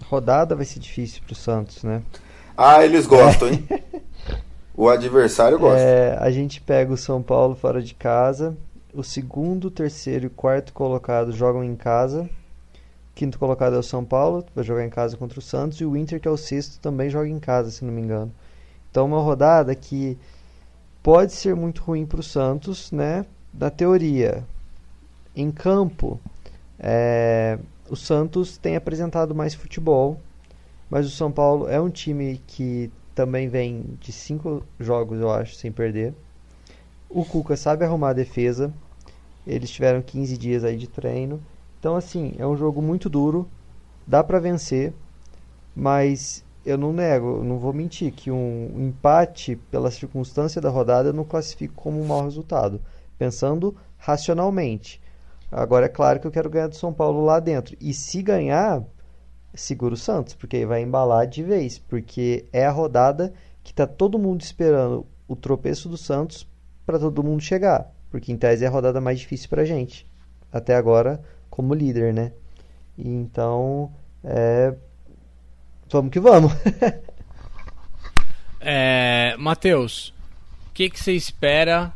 Rodada vai ser difícil pro Santos, né? Ah, eles gostam, hein? [LAUGHS] O adversário gosta. É, a gente pega o São Paulo fora de casa. O segundo, terceiro e quarto colocado jogam em casa. Quinto colocado é o São Paulo, vai jogar em casa contra o Santos. E o Inter, que é o sexto, também joga em casa, se não me engano. Então, uma rodada que pode ser muito ruim para o Santos, né? Na teoria. Em campo, é, o Santos tem apresentado mais futebol, mas o São Paulo é um time que também vem de cinco jogos, eu acho, sem perder. O Cuca sabe arrumar a defesa. Eles tiveram 15 dias aí de treino. Então, assim, é um jogo muito duro. Dá para vencer. Mas eu não nego, não vou mentir, que um empate, pela circunstância da rodada, eu não classifico como um mau resultado. Pensando racionalmente. Agora, é claro que eu quero ganhar do São Paulo lá dentro. E se ganhar, segura o Santos, porque aí vai embalar de vez, porque é a rodada que tá todo mundo esperando o tropeço do Santos para todo mundo chegar, porque em tese é a rodada mais difícil pra gente, até agora como líder, né? Então, é... vamos que vamos. [LAUGHS] é, Matheus, o que, que você espera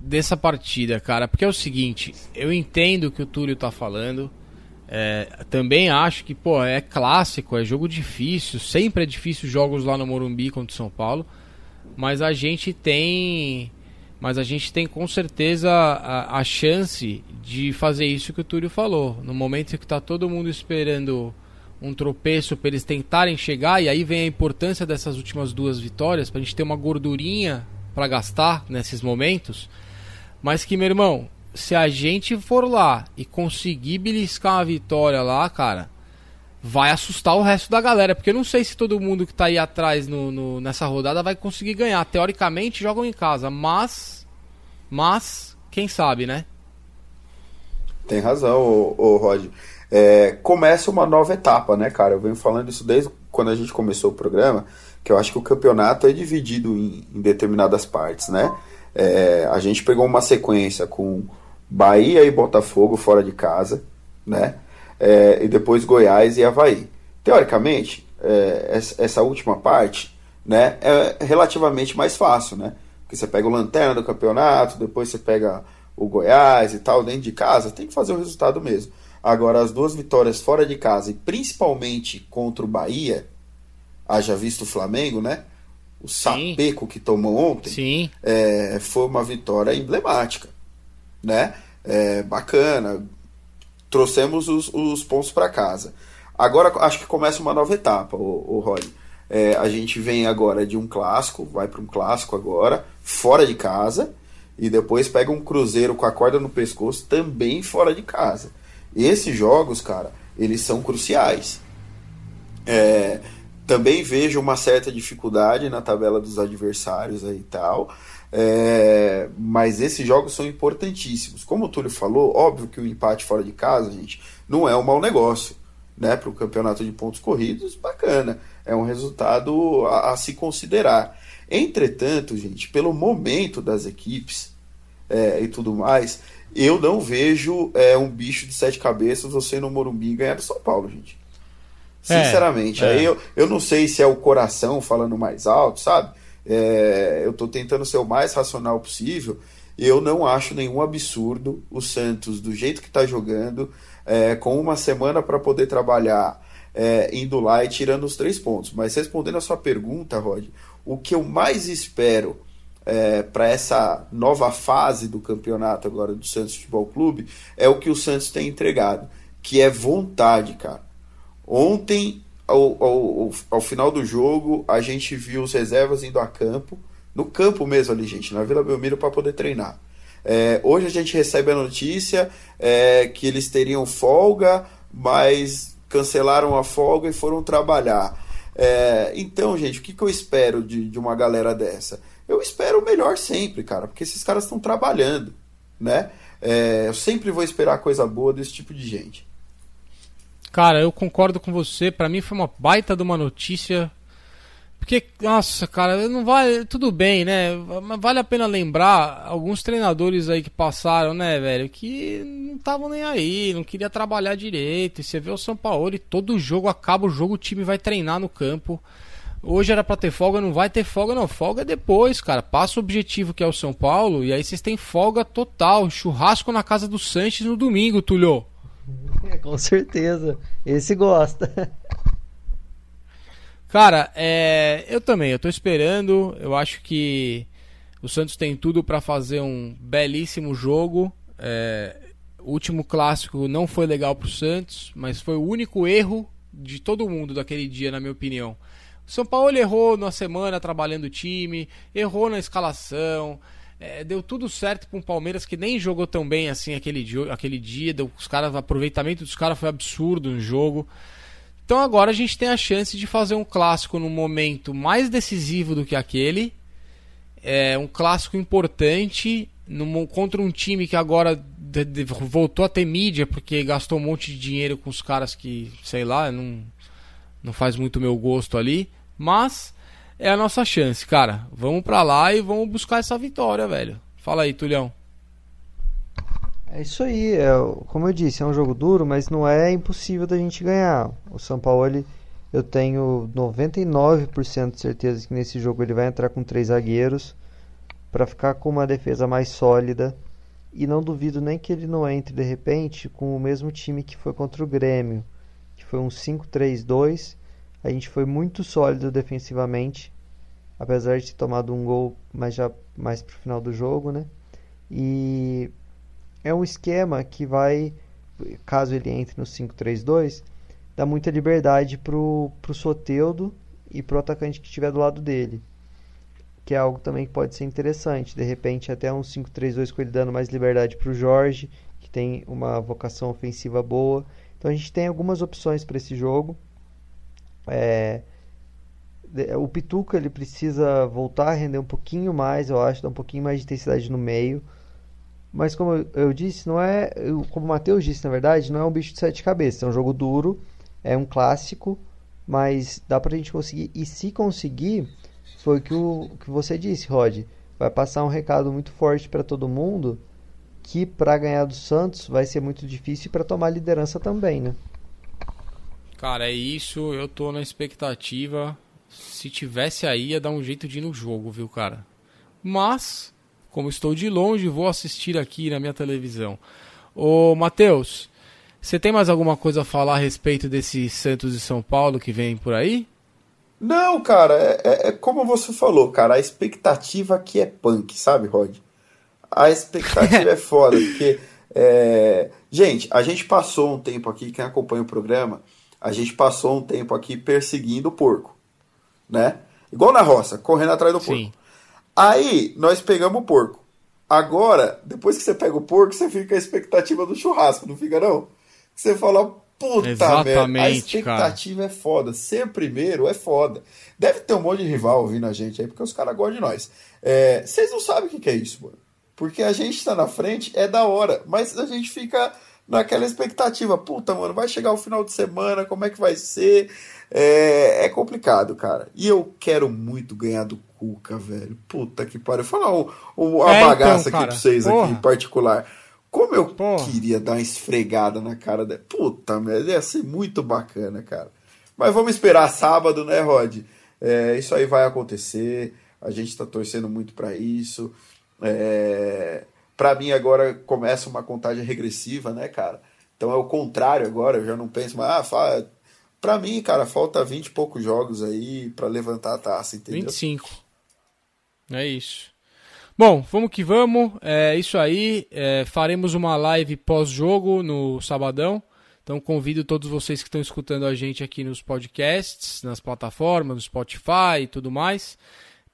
dessa partida, cara? Porque é o seguinte, eu entendo o que o Túlio tá falando, é, também acho que, pô, é clássico, é jogo difícil, sempre é difícil jogos lá no Morumbi contra o São Paulo, mas a gente tem, mas a gente tem com certeza a, a chance de fazer isso que o Túlio falou. No momento que está todo mundo esperando um tropeço para eles tentarem chegar, e aí vem a importância dessas últimas duas vitórias, para a gente ter uma gordurinha para gastar nesses momentos. Mas que, meu irmão, se a gente for lá e conseguir beliscar uma vitória lá, cara, vai assustar o resto da galera. Porque eu não sei se todo mundo que tá aí atrás no, no, nessa rodada vai conseguir ganhar. Teoricamente jogam em casa, mas. Mas, quem sabe, né? Tem razão, ô, ô Rod. É, começa uma nova etapa, né, cara? Eu venho falando isso desde quando a gente começou o programa, que eu acho que o campeonato é dividido em, em determinadas partes, né? É, a gente pegou uma sequência com Bahia e Botafogo fora de casa, né? É, e depois Goiás e Havaí. Teoricamente, é, essa última parte né, é relativamente mais fácil, né? Porque você pega o lanterna do campeonato, depois você pega o Goiás e tal, dentro de casa, tem que fazer o resultado mesmo. Agora, as duas vitórias fora de casa, e principalmente contra o Bahia, haja visto o Flamengo, né? O sapeco que tomou ontem, Sim. É, foi uma vitória emblemática né? É, bacana. Trouxemos os, os pontos para casa. Agora acho que começa uma nova etapa, o, o Rony. É, a gente vem agora de um clássico, vai para um clássico agora, fora de casa, e depois pega um cruzeiro com a corda no pescoço, também fora de casa. Esses jogos, cara, eles são cruciais. É, também vejo uma certa dificuldade na tabela dos adversários aí e tal. É, mas esses jogos são importantíssimos. Como o Túlio falou, óbvio que o empate fora de casa, gente, não é um mau negócio. Né, para o campeonato de pontos corridos, bacana. É um resultado a, a, se considerar. Entretanto, gente, pelo momento das equipes é, e tudo mais, eu não vejo é, um bicho de sete cabeças você no Morumbi ganhar do São Paulo, gente. É, Sinceramente. É, Aí eu, eu não sei se é o coração falando mais alto, sabe? É, eu estou tentando ser o mais racional possível eu não acho nenhum absurdo o Santos, do jeito que está jogando, é, com uma semana para poder trabalhar, é, indo lá e tirando os três pontos. Mas respondendo a sua pergunta, Rod, o que eu mais espero é, para essa nova fase do campeonato agora do Santos Futebol Clube é o que o Santos tem entregado, que é vontade, cara. Ontem, ao, ao, ao final do jogo, a gente viu os reservas indo a campo, no campo mesmo ali, gente, na Vila Belmiro, para poder treinar. É, hoje a gente recebe a notícia é, que eles teriam folga, mas cancelaram a folga e foram trabalhar. É, então, gente, o que, que eu espero de, de uma galera dessa? Eu espero o melhor sempre, cara, porque esses caras estão trabalhando, né? É, eu sempre vou esperar coisa boa desse tipo de gente. Cara, eu concordo com você. Para mim foi uma baita de uma notícia porque, nossa, cara, não vale. Tudo bem, né? Mas vale a pena lembrar alguns treinadores aí que passaram, né, velho? Que não estavam nem aí, não queria trabalhar direito. E você vê o São Paulo e todo jogo acaba o jogo, o time vai treinar no campo. Hoje era pra ter folga, não vai ter folga, não. Folga é depois, cara. Passa o objetivo que é o São Paulo e aí vocês têm folga total. Churrasco na casa do Sanches no domingo, Tulio. [LAUGHS] Com certeza. Esse gosta. Cara, é, eu também, eu tô esperando. Eu acho que o Santos tem tudo para fazer um belíssimo jogo. É, o último clássico não foi legal pro Santos, mas foi o único erro de todo mundo daquele dia, na minha opinião. O São Paulo errou na semana trabalhando o time, errou na escalação. É, deu tudo certo para um Palmeiras que nem jogou tão bem assim aquele dia. Aquele dia deu, os caras, o aproveitamento dos caras foi absurdo no jogo. Então agora a gente tem a chance de fazer um clássico num momento mais decisivo do que aquele. É um clássico importante num, contra um time que agora de, de, voltou a ter mídia porque gastou um monte de dinheiro com os caras que, sei lá, não, não faz muito meu gosto ali. Mas é a nossa chance, cara. Vamos pra lá e vamos buscar essa vitória, velho. Fala aí, Tulhão. É isso aí, é, como eu disse, é um jogo duro, mas não é impossível da gente ganhar. O São Paulo, ele, eu tenho 99% de certeza que nesse jogo ele vai entrar com três zagueiros para ficar com uma defesa mais sólida. E não duvido nem que ele não entre de repente com o mesmo time que foi contra o Grêmio, que foi um 5-3-2. A gente foi muito sólido defensivamente, apesar de ter tomado um gol, mas já mais pro final do jogo, né? E é um esquema que vai, caso ele entre no 5-3-2, dá muita liberdade pro, pro Soteudo e pro atacante que estiver do lado dele. Que é algo também que pode ser interessante. De repente, até um 5-3-2 com ele dando mais liberdade pro Jorge, que tem uma vocação ofensiva boa. Então a gente tem algumas opções para esse jogo. É, o Pituca ele precisa voltar a render um pouquinho mais, eu acho, dar um pouquinho mais de intensidade no meio. Mas como eu disse, não é. Como o Matheus disse, na verdade, não é um bicho de sete cabeças. É um jogo duro, é um clássico, mas dá pra gente conseguir. E se conseguir, foi que, o, que você disse, Rod. Vai passar um recado muito forte para todo mundo que para ganhar do Santos vai ser muito difícil para tomar liderança também, né? Cara, é isso. Eu tô na expectativa. Se tivesse aí, ia dar um jeito de ir no jogo, viu, cara? Mas como estou de longe, vou assistir aqui na minha televisão. Ô, Matheus, você tem mais alguma coisa a falar a respeito desse Santos e São Paulo que vem por aí? Não, cara, é, é, é como você falou, cara, a expectativa aqui é punk, sabe, Rod? A expectativa [LAUGHS] é foda, porque. É... Gente, a gente passou um tempo aqui, quem acompanha o programa, a gente passou um tempo aqui perseguindo o porco, né? Igual na roça, correndo atrás do porco. Sim. Aí nós pegamos o porco. Agora, depois que você pega o porco, você fica a expectativa do churrasco, não fica não? Você fala, puta Exatamente, merda, a expectativa cara. é foda. Ser primeiro é foda. Deve ter um monte de rival ouvindo a gente aí, porque os caras gostam de nós. É, vocês não sabem o que, que é isso, mano. Porque a gente tá na frente, é da hora, mas a gente fica naquela expectativa. Puta, mano, vai chegar o final de semana, como é que vai ser? É, é complicado, cara. E eu quero muito ganhar do Cuca, velho. Puta que pariu. Falar o, o, a é, então, bagaça então, aqui pra vocês Porra. aqui em particular. Como eu Porra. queria dar uma esfregada na cara dela. Puta merda, ia ser muito bacana, cara. Mas vamos esperar sábado, né, Rod? É, isso aí vai acontecer. A gente tá torcendo muito para isso. É, para mim agora começa uma contagem regressiva, né, cara? Então é o contrário agora, eu já não penso mais, ah, fala, pra mim, cara, falta 20 e poucos jogos aí para levantar a taça, entendeu? 25. É isso. Bom, vamos que vamos. É isso aí. É, faremos uma live pós-jogo no sabadão. Então convido todos vocês que estão escutando a gente aqui nos podcasts, nas plataformas, no Spotify e tudo mais,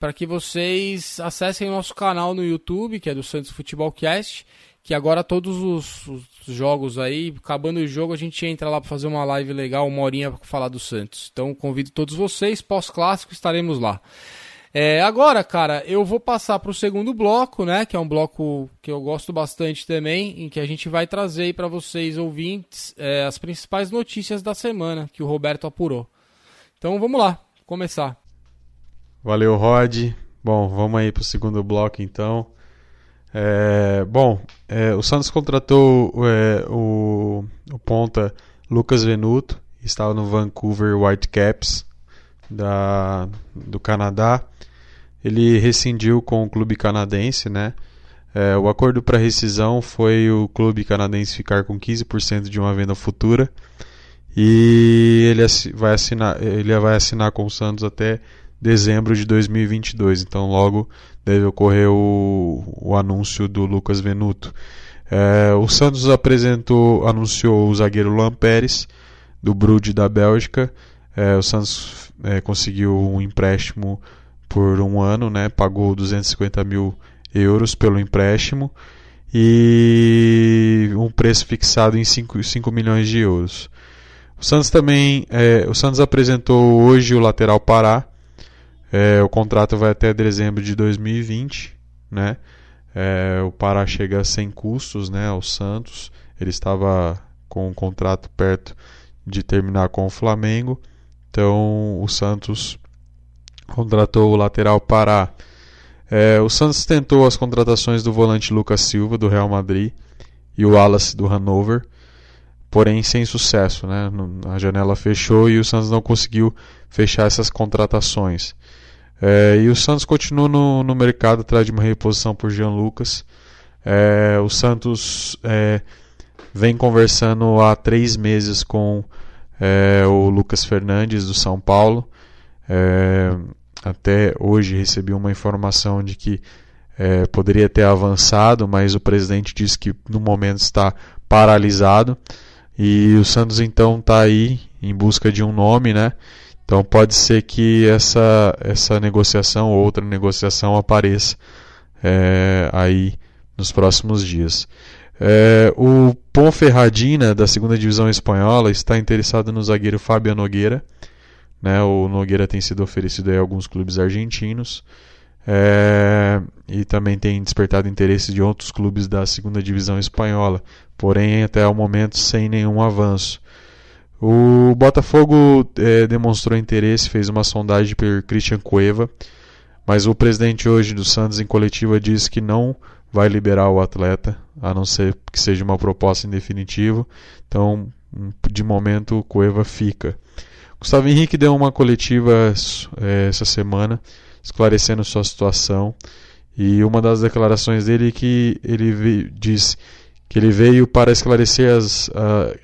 para que vocês acessem o nosso canal no YouTube, que é do Santos Futebol Cast, que agora todos os, os jogos aí, acabando o jogo, a gente entra lá para fazer uma live legal, uma horinha para falar do Santos. Então convido todos vocês, pós-clássico estaremos lá. É, agora, cara, eu vou passar para o segundo bloco, né? Que é um bloco que eu gosto bastante também, em que a gente vai trazer para vocês, ouvintes, é, as principais notícias da semana que o Roberto apurou. Então vamos lá, começar. Valeu, Rod. Bom, vamos aí para o segundo bloco então. É, bom, é, o Santos contratou é, o, o ponta Lucas Venuto, estava no Vancouver Whitecaps da, do Canadá ele rescindiu com o clube canadense, né? É, o acordo para rescisão foi o clube canadense ficar com 15% de uma venda futura e ele vai assinar, ele vai assinar com o Santos até dezembro de 2022. Então logo deve ocorrer o, o anúncio do Lucas Venuto. É, o Santos apresentou, anunciou o zagueiro Luan Pérez do Brude da Bélgica. É, o Santos é, conseguiu um empréstimo por um ano, né? Pagou 250 mil euros pelo empréstimo e um preço fixado em 5, 5 milhões de euros. O Santos também, é, o Santos apresentou hoje o lateral Pará. É, o contrato vai até dezembro de 2020, né? É, o Pará chega sem custos, né? Ao Santos, ele estava com o contrato perto de terminar com o Flamengo. Então o Santos contratou o lateral Pará. É, o Santos tentou as contratações do volante Lucas Silva, do Real Madrid, e o Wallace, do Hannover, porém sem sucesso. Né? A janela fechou e o Santos não conseguiu fechar essas contratações. É, e o Santos continua no, no mercado atrás de uma reposição por Jean Lucas. É, o Santos é, vem conversando há três meses com é, o Lucas Fernandes, do São Paulo. É, até hoje recebi uma informação de que é, poderia ter avançado, mas o presidente disse que no momento está paralisado. E o Santos então está aí em busca de um nome, né? Então pode ser que essa, essa negociação ou outra negociação apareça é, aí nos próximos dias. É, o Ponferradina, da segunda divisão espanhola, está interessado no zagueiro Fábio Nogueira. Né? O Nogueira tem sido oferecido a alguns clubes argentinos é, e também tem despertado interesse de outros clubes da segunda divisão espanhola, porém até o momento sem nenhum avanço. O Botafogo é, demonstrou interesse, fez uma sondagem por Christian Cueva, mas o presidente hoje do Santos em coletiva disse que não vai liberar o atleta, a não ser que seja uma proposta em definitivo. Então, de momento, o Cueva fica. Gustavo Henrique deu uma coletiva é, essa semana, esclarecendo sua situação. E uma das declarações dele é que ele diz que ele veio para esclarecer as,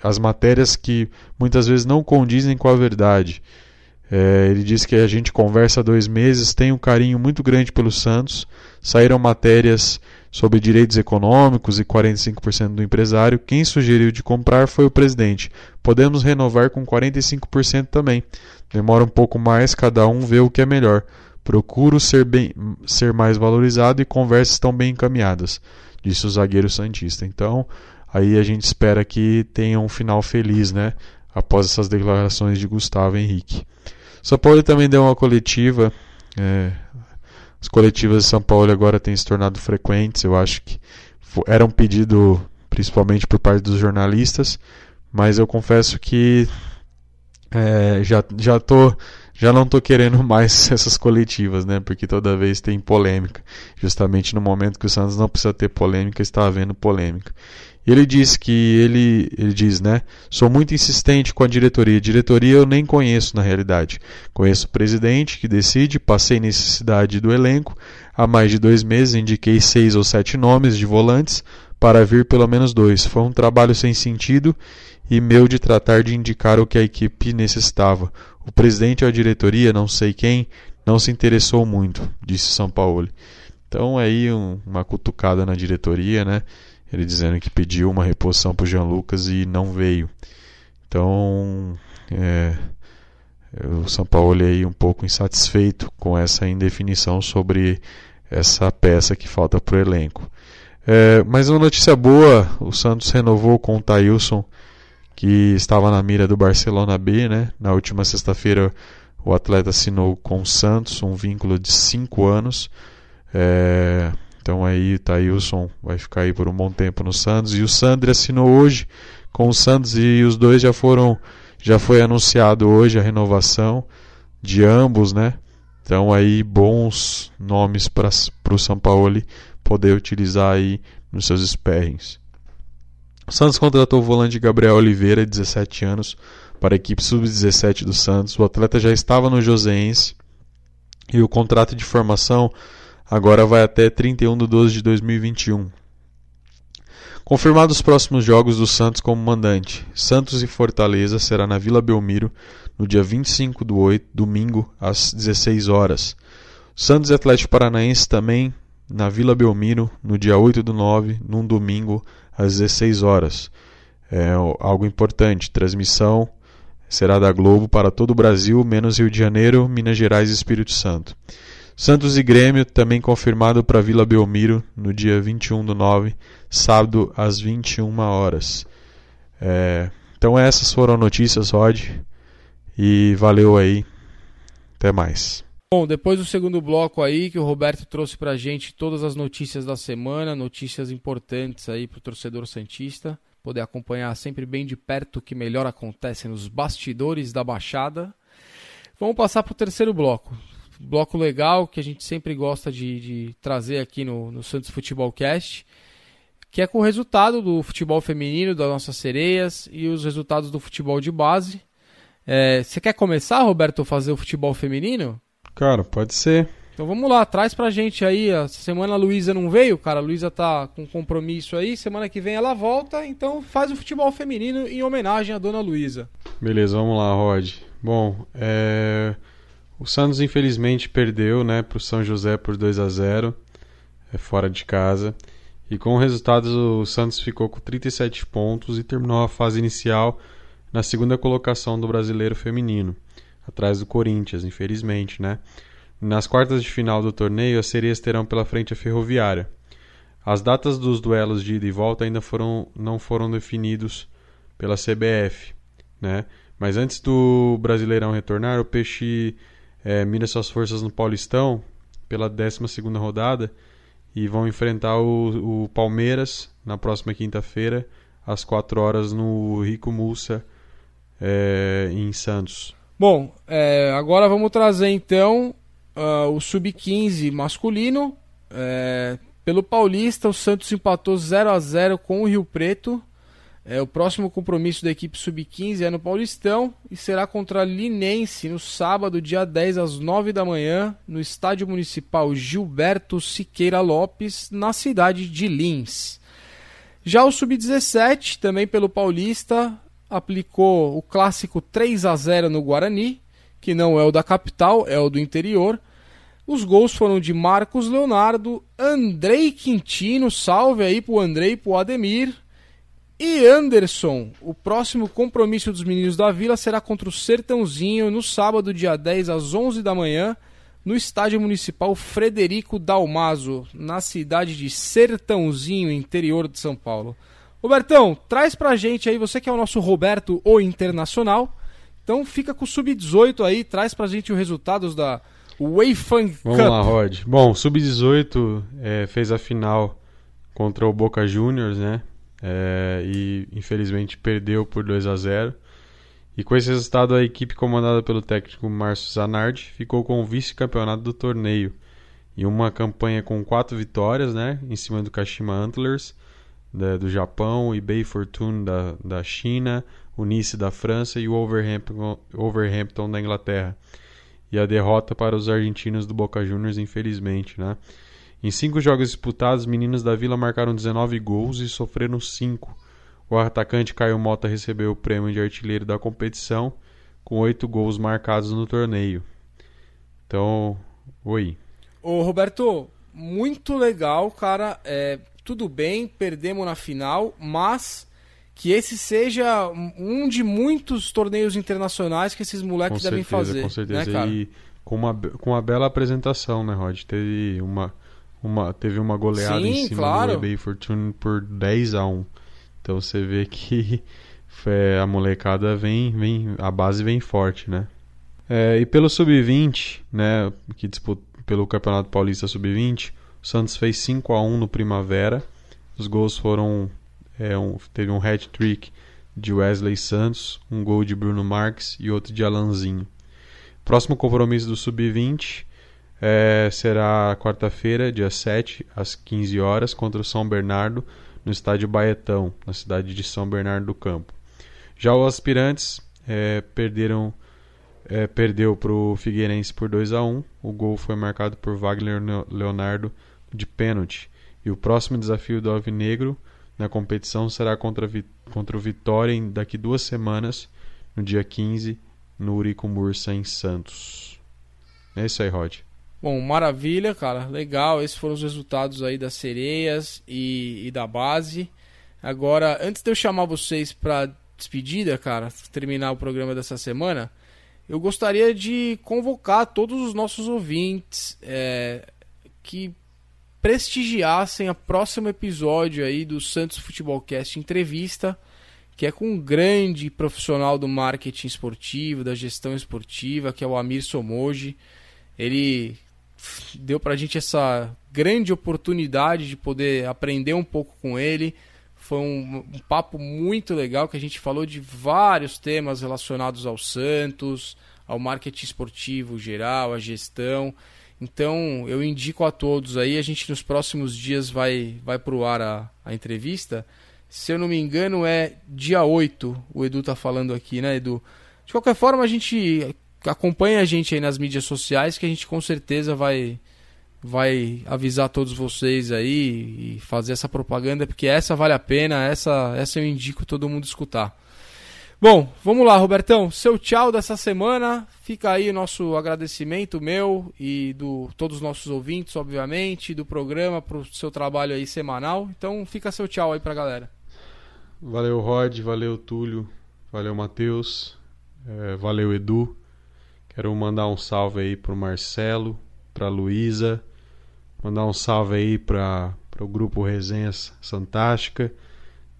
as matérias que muitas vezes não condizem com a verdade. É, ele diz que a gente conversa há dois meses, tem um carinho muito grande pelo Santos. Saíram matérias sobre direitos econômicos e 45% do empresário, quem sugeriu de comprar foi o presidente. Podemos renovar com 45% também. Demora um pouco mais, cada um vê o que é melhor. Procuro ser, bem, ser mais valorizado e conversas estão bem encaminhadas, disse o zagueiro Santista. Então, aí a gente espera que tenha um final feliz, né? Após essas declarações de Gustavo Henrique. São Paulo também deu uma coletiva é, as coletivas de São Paulo agora têm se tornado frequentes. Eu acho que era um pedido principalmente por parte dos jornalistas, mas eu confesso que é, já já tô já não estou querendo [LAUGHS] mais essas coletivas, né? Porque toda vez tem polêmica. Justamente no momento que o Santos não precisa ter polêmica, está havendo polêmica. Ele diz que ele, ele diz, né? Sou muito insistente com a diretoria. Diretoria eu nem conheço na realidade. Conheço o presidente que decide, passei necessidade do elenco. Há mais de dois meses indiquei seis ou sete nomes de volantes para vir pelo menos dois. Foi um trabalho sem sentido e meu de tratar de indicar o que a equipe necessitava. O presidente ou a diretoria, não sei quem, não se interessou muito, disse São Paulo. Então aí um, uma cutucada na diretoria, né? Ele dizendo que pediu uma reposição para o Jean Lucas e não veio. Então é, o São Paulo aí um pouco insatisfeito com essa indefinição sobre essa peça que falta para o elenco. É, mas uma notícia boa, o Santos renovou com o Thailson, que estava na mira do Barcelona B, né? Na última sexta-feira o atleta assinou com o Santos um vínculo de 5 anos. É, então aí Thailson vai ficar aí por um bom tempo no Santos. E o Sandri assinou hoje com o Santos e os dois já foram. Já foi anunciado hoje a renovação de ambos, né? Então aí bons nomes para o São Paulo poder utilizar aí nos seus sparrings. O Santos contratou o volante Gabriel Oliveira, de 17 anos, para a equipe sub-17 do Santos. O atleta já estava no Joseense e o contrato de formação agora vai até 31 de 12 de 2021. Confirmados os próximos jogos do Santos como mandante. Santos e Fortaleza será na Vila Belmiro no dia 25 do 8, domingo, às 16 horas. Santos e Atlético Paranaense também na Vila Belmiro no dia 8 do 9, num domingo, às 16 horas. É algo importante. Transmissão será da Globo para todo o Brasil, menos Rio de Janeiro, Minas Gerais e Espírito Santo. Santos e Grêmio também confirmado para Vila Belmiro no dia 21 do 9, sábado às 21 horas. É, então essas foram notícias, Rod. E valeu aí. Até mais. Bom, depois do segundo bloco aí, que o Roberto trouxe pra gente todas as notícias da semana, notícias importantes aí pro torcedor Santista, poder acompanhar sempre bem de perto o que melhor acontece nos bastidores da Baixada. Vamos passar pro terceiro bloco. Bloco legal que a gente sempre gosta de, de trazer aqui no, no Santos Futebol Cast, que é com o resultado do futebol feminino das nossas sereias e os resultados do futebol de base. É, você quer começar, Roberto, a fazer o futebol feminino? Cara, pode ser. Então vamos lá, traz pra gente aí. Essa semana a Luísa não veio, cara. A Luísa tá com compromisso aí. Semana que vem ela volta, então faz o futebol feminino em homenagem à dona Luísa. Beleza, vamos lá, Rod. Bom, é... o Santos infelizmente perdeu, né, pro São José por 2 a 0 é fora de casa. E com o resultado, o Santos ficou com 37 pontos e terminou a fase inicial na segunda colocação do brasileiro feminino atrás do Corinthians, infelizmente, né? Nas quartas de final do torneio, as sereias terão pela frente a Ferroviária. As datas dos duelos de ida e volta ainda foram, não foram definidos pela CBF, né? Mas antes do Brasileirão retornar, o Peixe é, mira suas forças no Paulistão pela 12 rodada e vão enfrentar o, o Palmeiras na próxima quinta-feira às 4 horas no Rico Mulsa é, em Santos. Bom, é, agora vamos trazer então uh, o Sub-15 masculino. É, pelo Paulista, o Santos empatou 0 a 0 com o Rio Preto. É, o próximo compromisso da equipe Sub-15 é no Paulistão e será contra a Linense no sábado, dia 10, às 9 da manhã, no Estádio Municipal Gilberto Siqueira Lopes, na cidade de Lins. Já o Sub-17, também pelo Paulista, aplicou o clássico 3 a 0 no Guarani, que não é o da capital, é o do interior. Os gols foram de Marcos Leonardo, Andrei Quintino, salve aí pro Andrei pro Ademir. E Anderson, o próximo compromisso dos meninos da Vila será contra o Sertãozinho no sábado, dia 10, às 11 da manhã, no Estádio Municipal Frederico Dalmaso, na cidade de Sertãozinho, interior de São Paulo. Robertão, traz pra gente aí, você que é o nosso Roberto, o Internacional. Então fica com o Sub-18 aí, traz pra gente os resultados da Weifang Cup. Vamos lá, Rod. Bom, o Sub-18 é, fez a final contra o Boca Juniors, né? É, e infelizmente perdeu por 2 a 0 E com esse resultado, a equipe comandada pelo técnico Márcio Zanardi ficou com o vice-campeonato do torneio. E uma campanha com quatro vitórias, né? Em cima do Kashima Antlers da, do Japão, eBay Fortune da, da China, o Nice da França e o Overhampton, Overhampton da Inglaterra. E a derrota para os argentinos do Boca Juniors, infelizmente, né? Em cinco jogos disputados, os meninos da Vila marcaram 19 gols e sofreram 5. O atacante Caio Mota recebeu o prêmio de artilheiro da competição, com oito gols marcados no torneio. Então, oi. Ô Roberto, muito legal, cara. É, tudo bem, perdemos na final, mas que esse seja um de muitos torneios internacionais que esses moleques com devem certeza, fazer. Com certeza. Né, e com uma, com uma bela apresentação, né, Rod? Teve uma, uma, teve uma goleada Sim, em cima claro. do eBay Fortune por 10 a 1 Então você vê [LAUGHS] que é, a molecada vem, vem. A base vem forte, né? É, e pelo Sub-20, né? Que disputa pelo Campeonato Paulista Sub-20, o Santos fez 5 a 1 no Primavera. Os gols foram. É, um, teve um hat-trick de Wesley Santos, um gol de Bruno Marques e outro de Alanzinho. Próximo compromisso do Sub-20 é, será quarta-feira, dia 7, às 15 horas, contra o São Bernardo, no estádio Baetão, na cidade de São Bernardo do Campo. Já os aspirantes é, perderam, é, perdeu para o Figueirense por 2 a 1 O gol foi marcado por Wagner Leonardo de pênalti. E o próximo desafio do Alvinegro na competição será contra, contra o Vitória em, daqui duas semanas, no dia 15, no Urico Mursa, em Santos. É isso aí, Rod. Bom, maravilha, cara. Legal. Esses foram os resultados aí das sereias e, e da base. Agora, antes de eu chamar vocês para despedida, cara, terminar o programa dessa semana, eu gostaria de convocar todos os nossos ouvintes é, que prestigiassem o próximo episódio aí do Santos Futebolcast Entrevista, que é com um grande profissional do marketing esportivo, da gestão esportiva, que é o Amir Somoji. Ele deu pra gente essa grande oportunidade de poder aprender um pouco com ele. Foi um, um, papo muito legal que a gente falou de vários temas relacionados ao Santos, ao marketing esportivo geral, à gestão. Então eu indico a todos aí, a gente nos próximos dias vai, vai pro ar a, a entrevista. Se eu não me engano, é dia 8, o Edu tá falando aqui, né, Edu? De qualquer forma, a gente acompanha a gente aí nas mídias sociais que a gente com certeza vai vai avisar todos vocês aí e fazer essa propaganda porque essa vale a pena, essa essa eu indico todo mundo escutar. Bom, vamos lá, Robertão. Seu tchau dessa semana. Fica aí o nosso agradecimento meu e do todos os nossos ouvintes, obviamente, do programa pro seu trabalho aí semanal. Então, fica seu tchau aí pra galera. Valeu, Rod, valeu, Túlio, valeu, Matheus, é, valeu, Edu. Quero mandar um salve aí pro Marcelo, pra Luísa, mandar um salve aí para o grupo Resenhas Fantástica,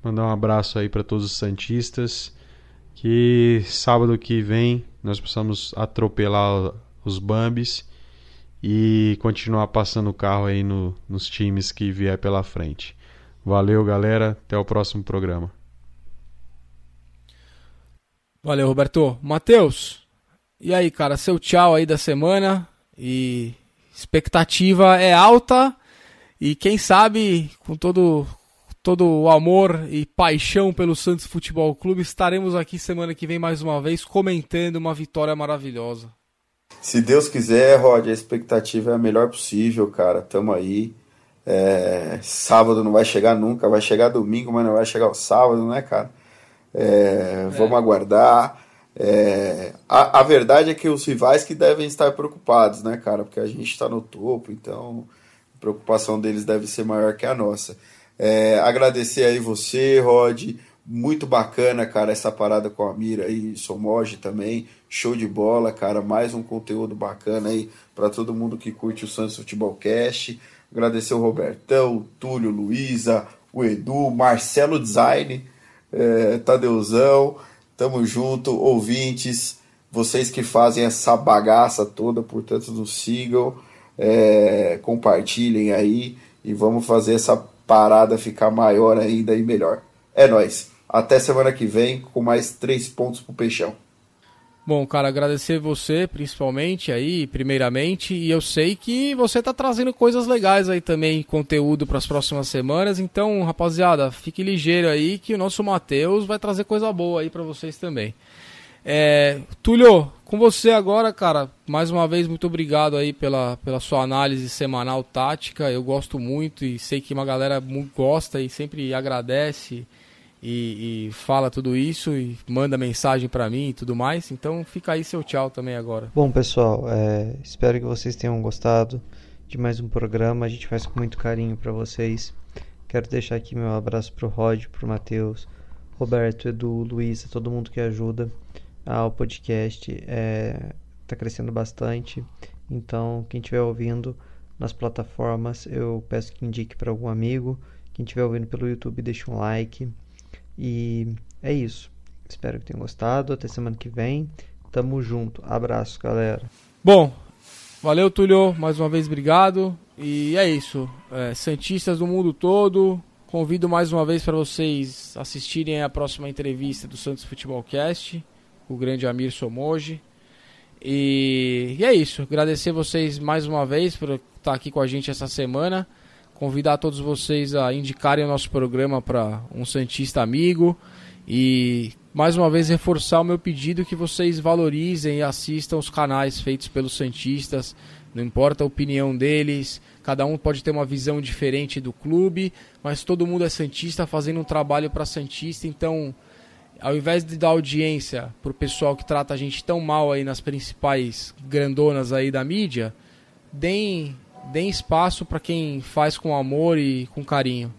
mandar um abraço aí para todos os santistas. Que sábado que vem nós possamos atropelar os Bambis e continuar passando o carro aí no, nos times que vier pela frente. Valeu, galera. Até o próximo programa. Valeu, Roberto. Matheus, e aí, cara, seu tchau aí da semana e expectativa é alta e quem sabe com todo todo o amor e paixão pelo Santos Futebol Clube estaremos aqui semana que vem mais uma vez comentando uma vitória maravilhosa. Se Deus quiser, Rod, a expectativa é a melhor possível, cara. Tamo aí. É, sábado não vai chegar nunca, vai chegar domingo, mas não vai chegar o sábado, né, cara? É, vamos é. aguardar. É, a, a, verdade é que os rivais que devem estar preocupados, né, cara? Porque a gente está no topo, então a preocupação deles deve ser maior que a nossa. É, agradecer aí você, Rod. Muito bacana, cara, essa parada com a Mira aí, Somoji também. Show de bola, cara. Mais um conteúdo bacana aí para todo mundo que curte o Santos Futebol Cast. Agradecer o Robertão, Túlio, Luísa, o Edu, Marcelo Design, é, Tadeuzão. Tamo junto, ouvintes, vocês que fazem essa bagaça toda, portanto, nos sigam, é, compartilhem aí e vamos fazer essa parada ficar maior ainda e melhor. É nós. Até semana que vem com mais três pontos pro Peixão. Bom, cara, agradecer você principalmente aí, primeiramente, e eu sei que você tá trazendo coisas legais aí também, conteúdo para as próximas semanas, então, rapaziada, fique ligeiro aí que o nosso Matheus vai trazer coisa boa aí para vocês também. É, Túlio, com você agora, cara, mais uma vez, muito obrigado aí pela, pela sua análise semanal tática. Eu gosto muito e sei que uma galera gosta e sempre agradece e, e fala tudo isso e manda mensagem para mim e tudo mais. Então fica aí seu tchau também agora. Bom, pessoal, é, espero que vocês tenham gostado de mais um programa. A gente faz com muito carinho para vocês. Quero deixar aqui meu abraço pro Rod, pro Matheus, Roberto, Edu, Luísa, todo mundo que ajuda ao podcast. É, tá crescendo bastante. Então, quem estiver ouvindo nas plataformas, eu peço que indique para algum amigo. Quem estiver ouvindo pelo YouTube, deixe um like. E é isso. Espero que tenham gostado. Até semana que vem. Tamo junto. Abraço, galera. Bom, valeu, Tulio. Mais uma vez, obrigado. E é isso. É, Santistas do mundo todo. Convido mais uma vez para vocês assistirem a próxima entrevista do Santos Futebol Cast, o grande Amir Somoji. E, e é isso. Agradecer vocês mais uma vez por estar aqui com a gente essa semana convidar todos vocês a indicarem o nosso programa para um Santista amigo e mais uma vez reforçar o meu pedido que vocês valorizem e assistam os canais feitos pelos Santistas, não importa a opinião deles, cada um pode ter uma visão diferente do clube, mas todo mundo é Santista fazendo um trabalho para Santista, então ao invés de dar audiência para o pessoal que trata a gente tão mal aí nas principais grandonas aí da mídia, deem deem espaço para quem faz com amor e com carinho.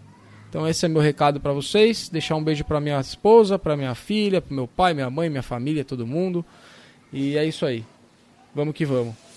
Então esse é meu recado para vocês. Deixar um beijo para minha esposa, para minha filha, para meu pai, minha mãe, minha família, todo mundo. E é isso aí. Vamos que vamos.